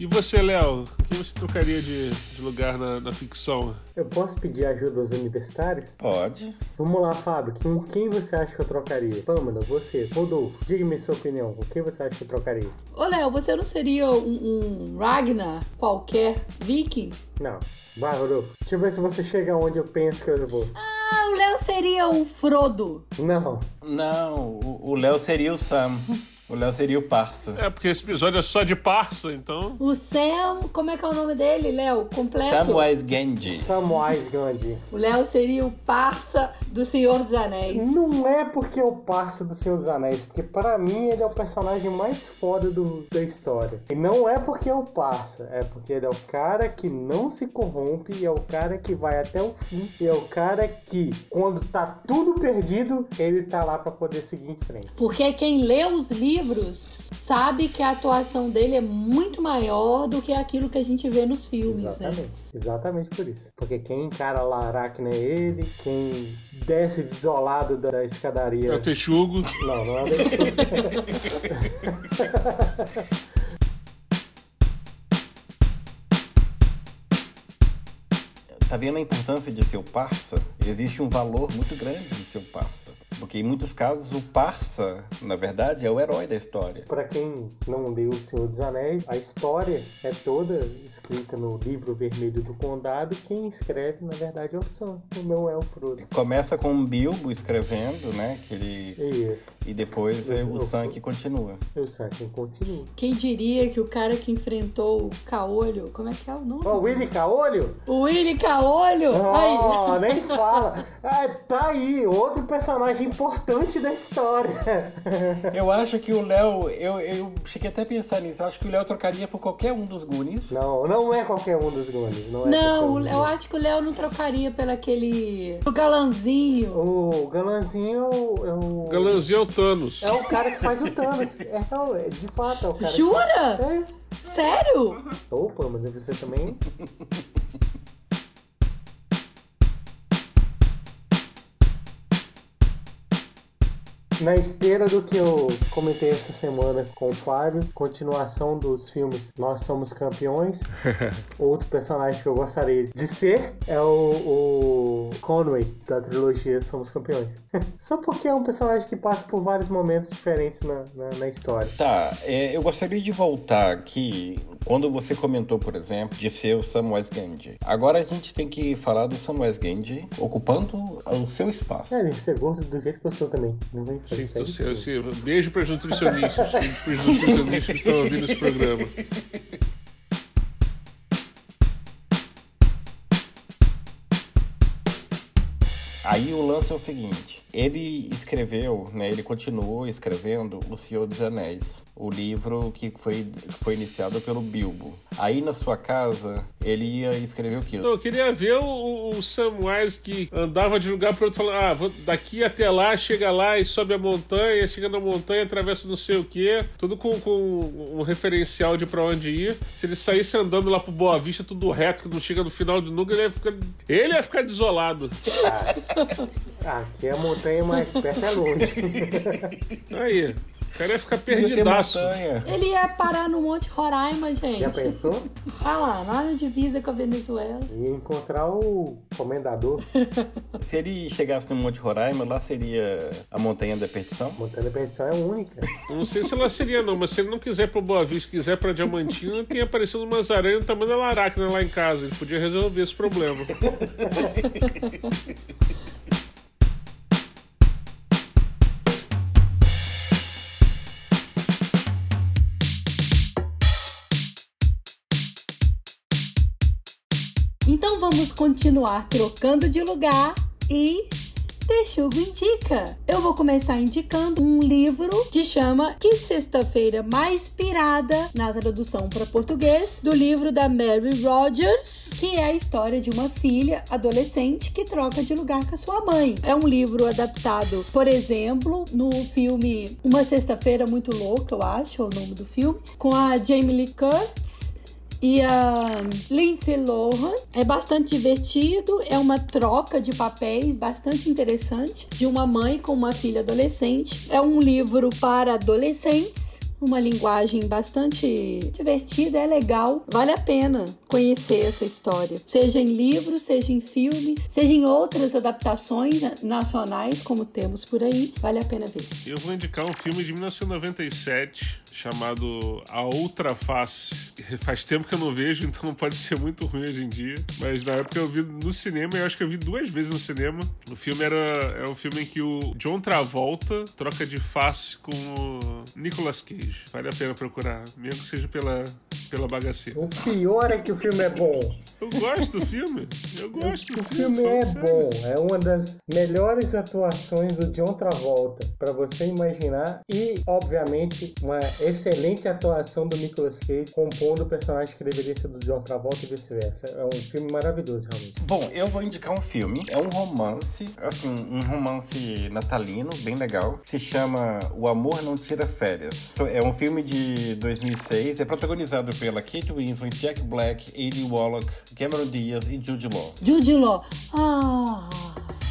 [SPEAKER 2] E você, Léo? Quem você trocaria de, de lugar na, na ficção?
[SPEAKER 4] Eu posso pedir ajuda aos universitários?
[SPEAKER 1] Pode.
[SPEAKER 4] Vamos lá, Fábio. Com quem você acha que eu trocaria? Pâmela, você. Rodolfo, diga-me sua opinião. Com quem você acha que eu trocaria?
[SPEAKER 3] Ô, Léo, você não seria um, um Ragnar qualquer viking?
[SPEAKER 4] Não. Vai, Rodolfo. Deixa eu ver se você chega onde eu penso que eu vou.
[SPEAKER 3] Ah, o Léo seria um Frodo.
[SPEAKER 4] Não.
[SPEAKER 1] Não, o o Léo seria o Sam. O Léo seria o parça.
[SPEAKER 2] É, porque esse episódio é só de parça, então.
[SPEAKER 3] O Sam, como é que é o nome dele, Léo? Completo?
[SPEAKER 1] Samwise Gamgee.
[SPEAKER 4] Samwise Gandhi.
[SPEAKER 3] O Léo seria o parça do Senhor dos Anéis.
[SPEAKER 4] Não é porque é o parça do Senhor dos Anéis, porque para mim ele é o personagem mais foda do, da história. E não é porque é o parça, é porque ele é o cara que não se corrompe, e é o cara que vai até o fim, e é o cara que, quando tá tudo perdido, ele tá lá pra poder seguir em frente.
[SPEAKER 3] Porque quem lê os livros sabe que a atuação dele é muito maior do que aquilo que a gente vê nos filmes, né?
[SPEAKER 4] Exatamente. Exatamente por isso. Porque quem encara lá Aracne é ele, quem desce desolado da escadaria.
[SPEAKER 2] É o Texugo.
[SPEAKER 4] Não, não é o Texugo.
[SPEAKER 1] Tá vendo a importância de ser o parça? Existe um valor muito grande de ser o parça. Porque em muitos casos o parça, na verdade, é o herói da história.
[SPEAKER 4] Pra quem não leu O Senhor dos Anéis, a história é toda escrita no livro vermelho do condado. Quem escreve, na verdade, é o Sam, não é o Frodo.
[SPEAKER 1] Começa com o Bilbo escrevendo, né? Que ele...
[SPEAKER 4] Isso.
[SPEAKER 1] E depois é o Sam que continua.
[SPEAKER 4] O Sam quem continua.
[SPEAKER 3] Quem diria que o cara que enfrentou o Caolho, como é que é o nome?
[SPEAKER 4] Ó, o Willy Caolho?
[SPEAKER 3] O Willy Caolho! Aí.
[SPEAKER 4] Oh, nem fala. É, tá aí, outro personagem importante da história.
[SPEAKER 1] Eu acho que o Léo, eu, eu cheguei até a pensar nisso, eu acho que o Léo trocaria por qualquer um dos Goonies.
[SPEAKER 4] Não, não é qualquer um dos Goonies. Não, é
[SPEAKER 3] Não,
[SPEAKER 4] um
[SPEAKER 3] eu acho que o Léo não trocaria pelo aquele. O galanzinho.
[SPEAKER 4] O Galanzinho é o.
[SPEAKER 2] Galanzinho é o Thanos.
[SPEAKER 4] É o cara que faz o Thanos. É, não, é, de fato, é o cara.
[SPEAKER 3] Jura?
[SPEAKER 4] Que... É.
[SPEAKER 3] Sério?
[SPEAKER 4] Opa, mas você também. Na esteira do que eu comentei essa semana com o Fábio, continuação dos filmes Nós Somos Campeões. Outro personagem que eu gostaria de ser é o, o Conway, da trilogia Somos Campeões. Só porque é um personagem que passa por vários momentos diferentes na, na, na história.
[SPEAKER 1] Tá, é, eu gostaria de voltar aqui quando você comentou, por exemplo, de ser o Samwise Gamgee. Agora a gente tem que falar do Samwise Gamgee ocupando o seu espaço.
[SPEAKER 4] É, ele ser gordo do jeito que eu sou também. Não vem
[SPEAKER 2] do céu, esse- beijo para os nutricionistas, para os nutricionistas que estão ouvindo esse programa.
[SPEAKER 1] Aí o lance é o seguinte, ele escreveu, né, ele continuou escrevendo O Senhor dos Anéis, o livro que foi, que foi iniciado pelo Bilbo. Aí na sua casa, ele ia escrever o quê?
[SPEAKER 2] Não, eu queria ver o, o Samwise que andava de lugar para outro, falando: ah, vou daqui até lá, chega lá e sobe a montanha, chega na montanha, atravessa não sei o que, tudo com, com um referencial de pra onde ir. Se ele saísse andando lá pro Boa Vista, tudo reto, que não chega no final de nunca, ele ia ficar, ele ia ficar desolado.
[SPEAKER 4] Aqui a montanha mais perto é longe.
[SPEAKER 2] Aí, o cara ia ficar
[SPEAKER 1] Ia
[SPEAKER 2] perdidaço.
[SPEAKER 3] Ele ia parar no Monte Roraima, gente.
[SPEAKER 4] Já pensou?
[SPEAKER 3] Ah lá, lá na divisa com a Venezuela.
[SPEAKER 4] E encontrar o comendador.
[SPEAKER 1] Se ele chegasse no Monte Roraima, lá seria a Montanha da Perdição?
[SPEAKER 4] Montanha da Perdição é única.
[SPEAKER 2] Eu Não sei se ela seria, não, mas se ele não quiser pro Boa Vista, quiser pra Diamantina, tem aparecido umas aranhas do tamanho da Laracna lá em casa. Ele podia resolver esse problema.
[SPEAKER 3] Então vamos continuar trocando de lugar e Texugo indica. Eu vou começar indicando um livro que chama Que Sexta-feira Mais Pirada, na tradução para português, do livro da Mary Rogers, que é a história de uma filha adolescente que troca de lugar com a sua mãe. É um livro adaptado, por exemplo, no filme Uma Sexta-feira Muito Louca, eu acho, é o nome do filme, com a Jamie Lee Curtis e a Lindsay Lohan. É bastante divertido, é uma troca de papéis bastante interessante de uma mãe com uma filha adolescente. É um livro para adolescentes. Uma linguagem bastante divertida, é legal, vale a pena conhecer essa história. Seja em livros, seja em filmes, seja em outras adaptações nacionais, como temos por aí, vale a pena ver.
[SPEAKER 2] Eu vou indicar um filme de 1997 chamado A Outra Face. Faz tempo que eu não vejo, então não pode ser muito ruim hoje em dia. Mas na época eu vi no cinema, eu acho que eu vi duas vezes no cinema. O filme era é um filme em que o John Travolta troca de face com o Nicolas Cage. Vale a pena procurar, mesmo que seja pela, pela bagaceira.
[SPEAKER 4] O pior é que o filme é bom.
[SPEAKER 2] Eu gosto do filme. Eu gosto do
[SPEAKER 4] o filme. O filme é sério. bom. É uma das melhores atuações do John Travolta, para você imaginar. E, obviamente, uma excelente atuação do Nicolas Cage compondo o personagem que deveria ser do John Travolta e vice-versa. É um filme maravilhoso, realmente.
[SPEAKER 1] Bom, eu vou indicar um filme. É um romance, assim, um romance natalino, bem legal. Se chama O Amor Não Tira Férias. É um filme de 2006. É protagonizado pela Kate Winslet, Jack Black, Eddie Wallach, Cameron Diaz e Jude Law.
[SPEAKER 3] Jude Law. Ah...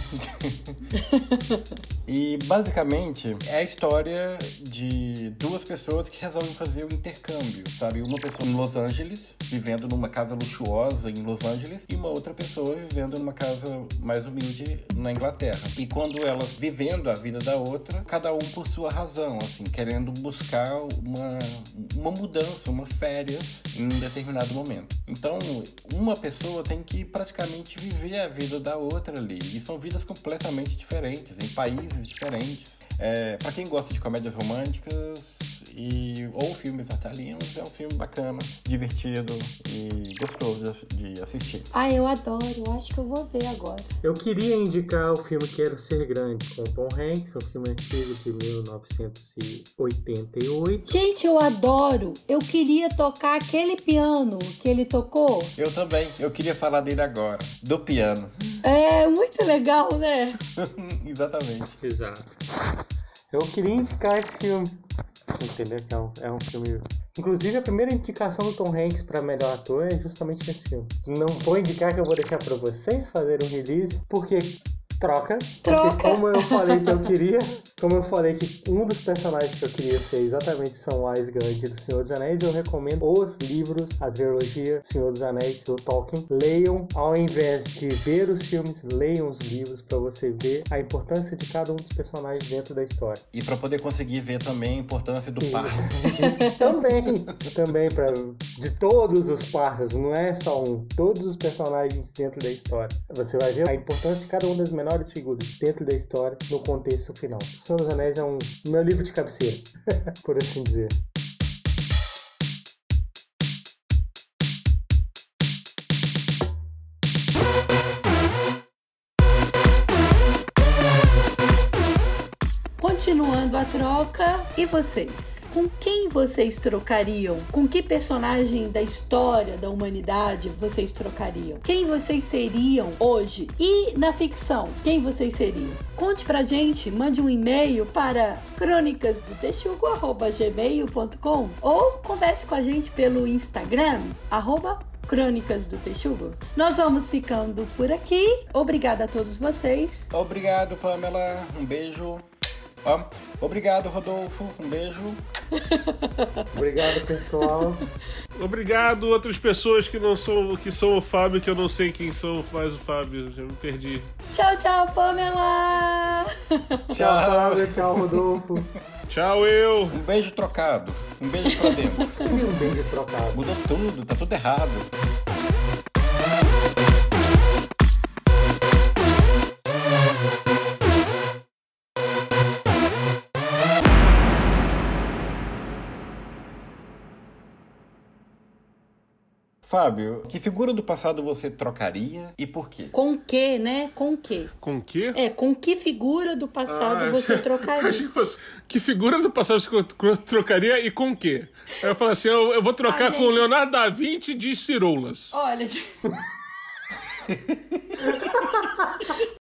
[SPEAKER 1] e basicamente é a história de duas pessoas que resolvem fazer o intercâmbio, sabe? Uma pessoa em Los Angeles, vivendo numa casa luxuosa em Los Angeles, e uma outra pessoa vivendo numa casa mais humilde na Inglaterra. E quando elas vivendo a vida da outra, cada um por sua razão, assim, querendo buscar uma, uma mudança, uma férias em um determinado momento. Então, uma pessoa tem que praticamente viver a vida da outra ali. E são vidas completamente diferentes, em países diferentes. É, para quem gosta de comédias românticas, e, ou filmes natalinos, é um filme bacana, divertido e gostoso de assistir.
[SPEAKER 3] Ah, eu adoro, acho que eu vou ver agora.
[SPEAKER 4] Eu queria indicar o filme Quero Ser Grande, com Tom Hanks, um filme antigo de 1988.
[SPEAKER 3] Gente, eu adoro! Eu queria tocar aquele piano que ele tocou.
[SPEAKER 1] Eu também, eu queria falar dele agora, do piano.
[SPEAKER 3] É, muito legal, né?
[SPEAKER 1] Exatamente.
[SPEAKER 4] Exato. Eu queria indicar esse filme. Entendeu? Que é um, é um filme. Inclusive, a primeira indicação do Tom Hanks para melhor ator é justamente nesse filme. Não vou indicar que eu vou deixar para vocês fazerem um release, porque troca.
[SPEAKER 3] Troca.
[SPEAKER 4] Porque como eu falei que eu queria, como eu falei que um dos personagens que eu queria ser exatamente São Wise Gandhi do Senhor dos Anéis, eu recomendo os livros, a trilogia Senhor dos Anéis do Tolkien. Leiam, ao invés de ver os filmes, leiam os livros para você ver a importância de cada um dos personagens dentro da história.
[SPEAKER 1] E para poder conseguir ver também a importância do parça.
[SPEAKER 4] também, também para de todos os parças, não é só um, todos os personagens dentro da história. Você vai ver a importância de cada uma das menores figuras dentro da história no contexto final. Senhor dos Anéis é um meu livro de cabeceira, por assim dizer.
[SPEAKER 3] Continuando a troca, e vocês? Com quem vocês trocariam? Com que personagem da história da humanidade vocês trocariam? Quem vocês seriam hoje? E na ficção, quem vocês seriam? Conte pra gente, mande um e-mail para crônicasdotexugo.gmail.com ou converse com a gente pelo Instagram, arroba Crônicas do Texugo. Nós vamos ficando por aqui. Obrigada a todos vocês.
[SPEAKER 1] Obrigado, Pamela. Um beijo. Ó, obrigado, Rodolfo. Um beijo.
[SPEAKER 4] Obrigado, pessoal.
[SPEAKER 2] Obrigado, outras pessoas que não são, que são o Fábio, que eu não sei quem são, faz o Fábio. Já me perdi.
[SPEAKER 3] Tchau, tchau, Pamela.
[SPEAKER 4] Tchau, Fábio. Tchau, Rodolfo.
[SPEAKER 2] Tchau, eu.
[SPEAKER 1] Um beijo trocado. Um beijo pra dentro.
[SPEAKER 4] Seria um beijo trocado.
[SPEAKER 1] Mudou tudo, tá tudo errado. Fábio, que figura do passado você trocaria e por quê?
[SPEAKER 3] Com que, né? Com que?
[SPEAKER 2] Com que?
[SPEAKER 3] É, com que figura do passado
[SPEAKER 2] Ah,
[SPEAKER 3] você trocaria?
[SPEAKER 2] Achei que fosse. Que figura do passado você trocaria e com que? Aí eu falei assim: eu, eu vou trocar
[SPEAKER 3] Ah,
[SPEAKER 2] com o. Leonardo da Vinci de Ciroulas.
[SPEAKER 3] Olha.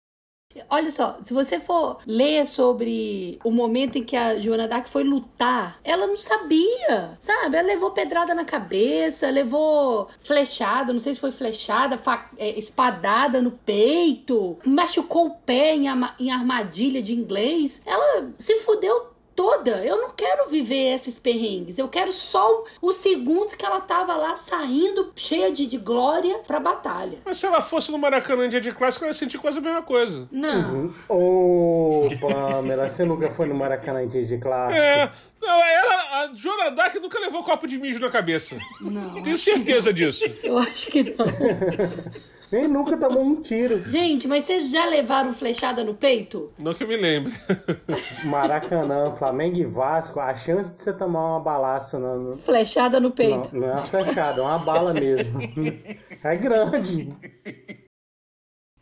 [SPEAKER 3] Olha só, se você for ler sobre o momento em que a Joana Dark foi lutar, ela não sabia, sabe? Ela levou pedrada na cabeça, levou flechada, não sei se foi flechada, é, espadada no peito, machucou o pé em, em armadilha de inglês. Ela se fudeu toda. Eu não quero viver esses perrengues. Eu quero só os segundos que ela tava lá saindo cheia de, de glória pra batalha.
[SPEAKER 2] Mas se ela fosse no Maracanã dia de clássico, ela ia sentir quase a mesma coisa.
[SPEAKER 3] Não.
[SPEAKER 4] Ô, Pamela, você nunca foi no Maracanã em dia de clássico?
[SPEAKER 2] É. Não, ela, a Joana Dark nunca levou copo de mijo na cabeça.
[SPEAKER 3] Não.
[SPEAKER 2] Tenho certeza disso.
[SPEAKER 3] Eu acho que não.
[SPEAKER 4] Nem nunca tomou um tiro.
[SPEAKER 3] Gente, mas vocês já levaram flechada no peito?
[SPEAKER 2] Não que eu me lembre.
[SPEAKER 4] Maracanã, Flamengo e Vasco, a chance de você tomar uma balaça no, no-
[SPEAKER 3] Flechada no
[SPEAKER 4] não,
[SPEAKER 3] peito.
[SPEAKER 4] não é uma flechada, é uma bala mesmo. É grande.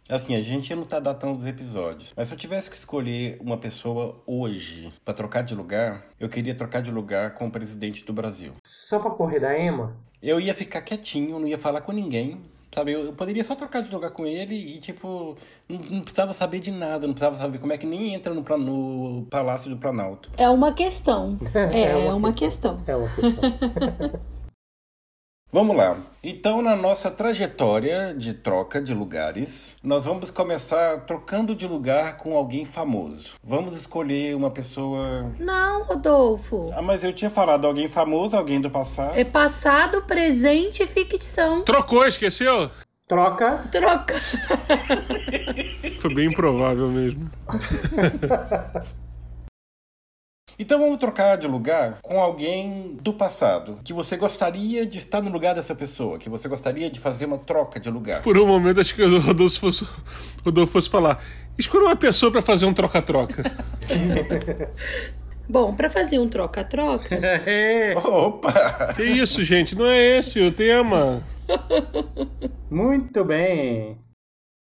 [SPEAKER 1] Assim, a gente não tá datando os episódios. Mas se eu tivesse que escolher uma pessoa hoje pra trocar de lugar, eu queria trocar de lugar com o presidente do Brasil.
[SPEAKER 4] Só pra correr da Ema?
[SPEAKER 1] Eu ia ficar quietinho, não ia falar com ninguém. Sabe, eu, eu poderia só trocar de lugar com ele e, tipo, não, não precisava saber de nada, não precisava saber como é que nem entra no, no Palácio do Planalto.
[SPEAKER 3] É uma questão. É,
[SPEAKER 4] É uma
[SPEAKER 3] é uma questão.
[SPEAKER 4] É uma questão.
[SPEAKER 1] Vamos lá. Então, na nossa trajetória de troca de lugares, nós vamos começar trocando de lugar com alguém famoso. Vamos escolher uma pessoa.
[SPEAKER 3] Não, Rodolfo.
[SPEAKER 1] Ah, mas eu tinha falado alguém famoso, alguém do passado.
[SPEAKER 3] É passado, presente e ficção.
[SPEAKER 2] Trocou, esqueceu?
[SPEAKER 4] Troca.
[SPEAKER 3] Troca.
[SPEAKER 2] Foi bem improvável mesmo.
[SPEAKER 1] Então vamos trocar de lugar com alguém do passado, que você gostaria de estar no lugar dessa pessoa, que você gostaria de fazer uma troca de lugar.
[SPEAKER 2] Por um momento, acho que o Rodolfo fosse, Rodolfo fosse falar: escolha uma pessoa pra fazer um troca-troca.
[SPEAKER 3] Bom, pra fazer um troca-troca,
[SPEAKER 4] É,
[SPEAKER 1] Opa!
[SPEAKER 2] que isso, gente? Não é esse o tema.
[SPEAKER 4] muito bem.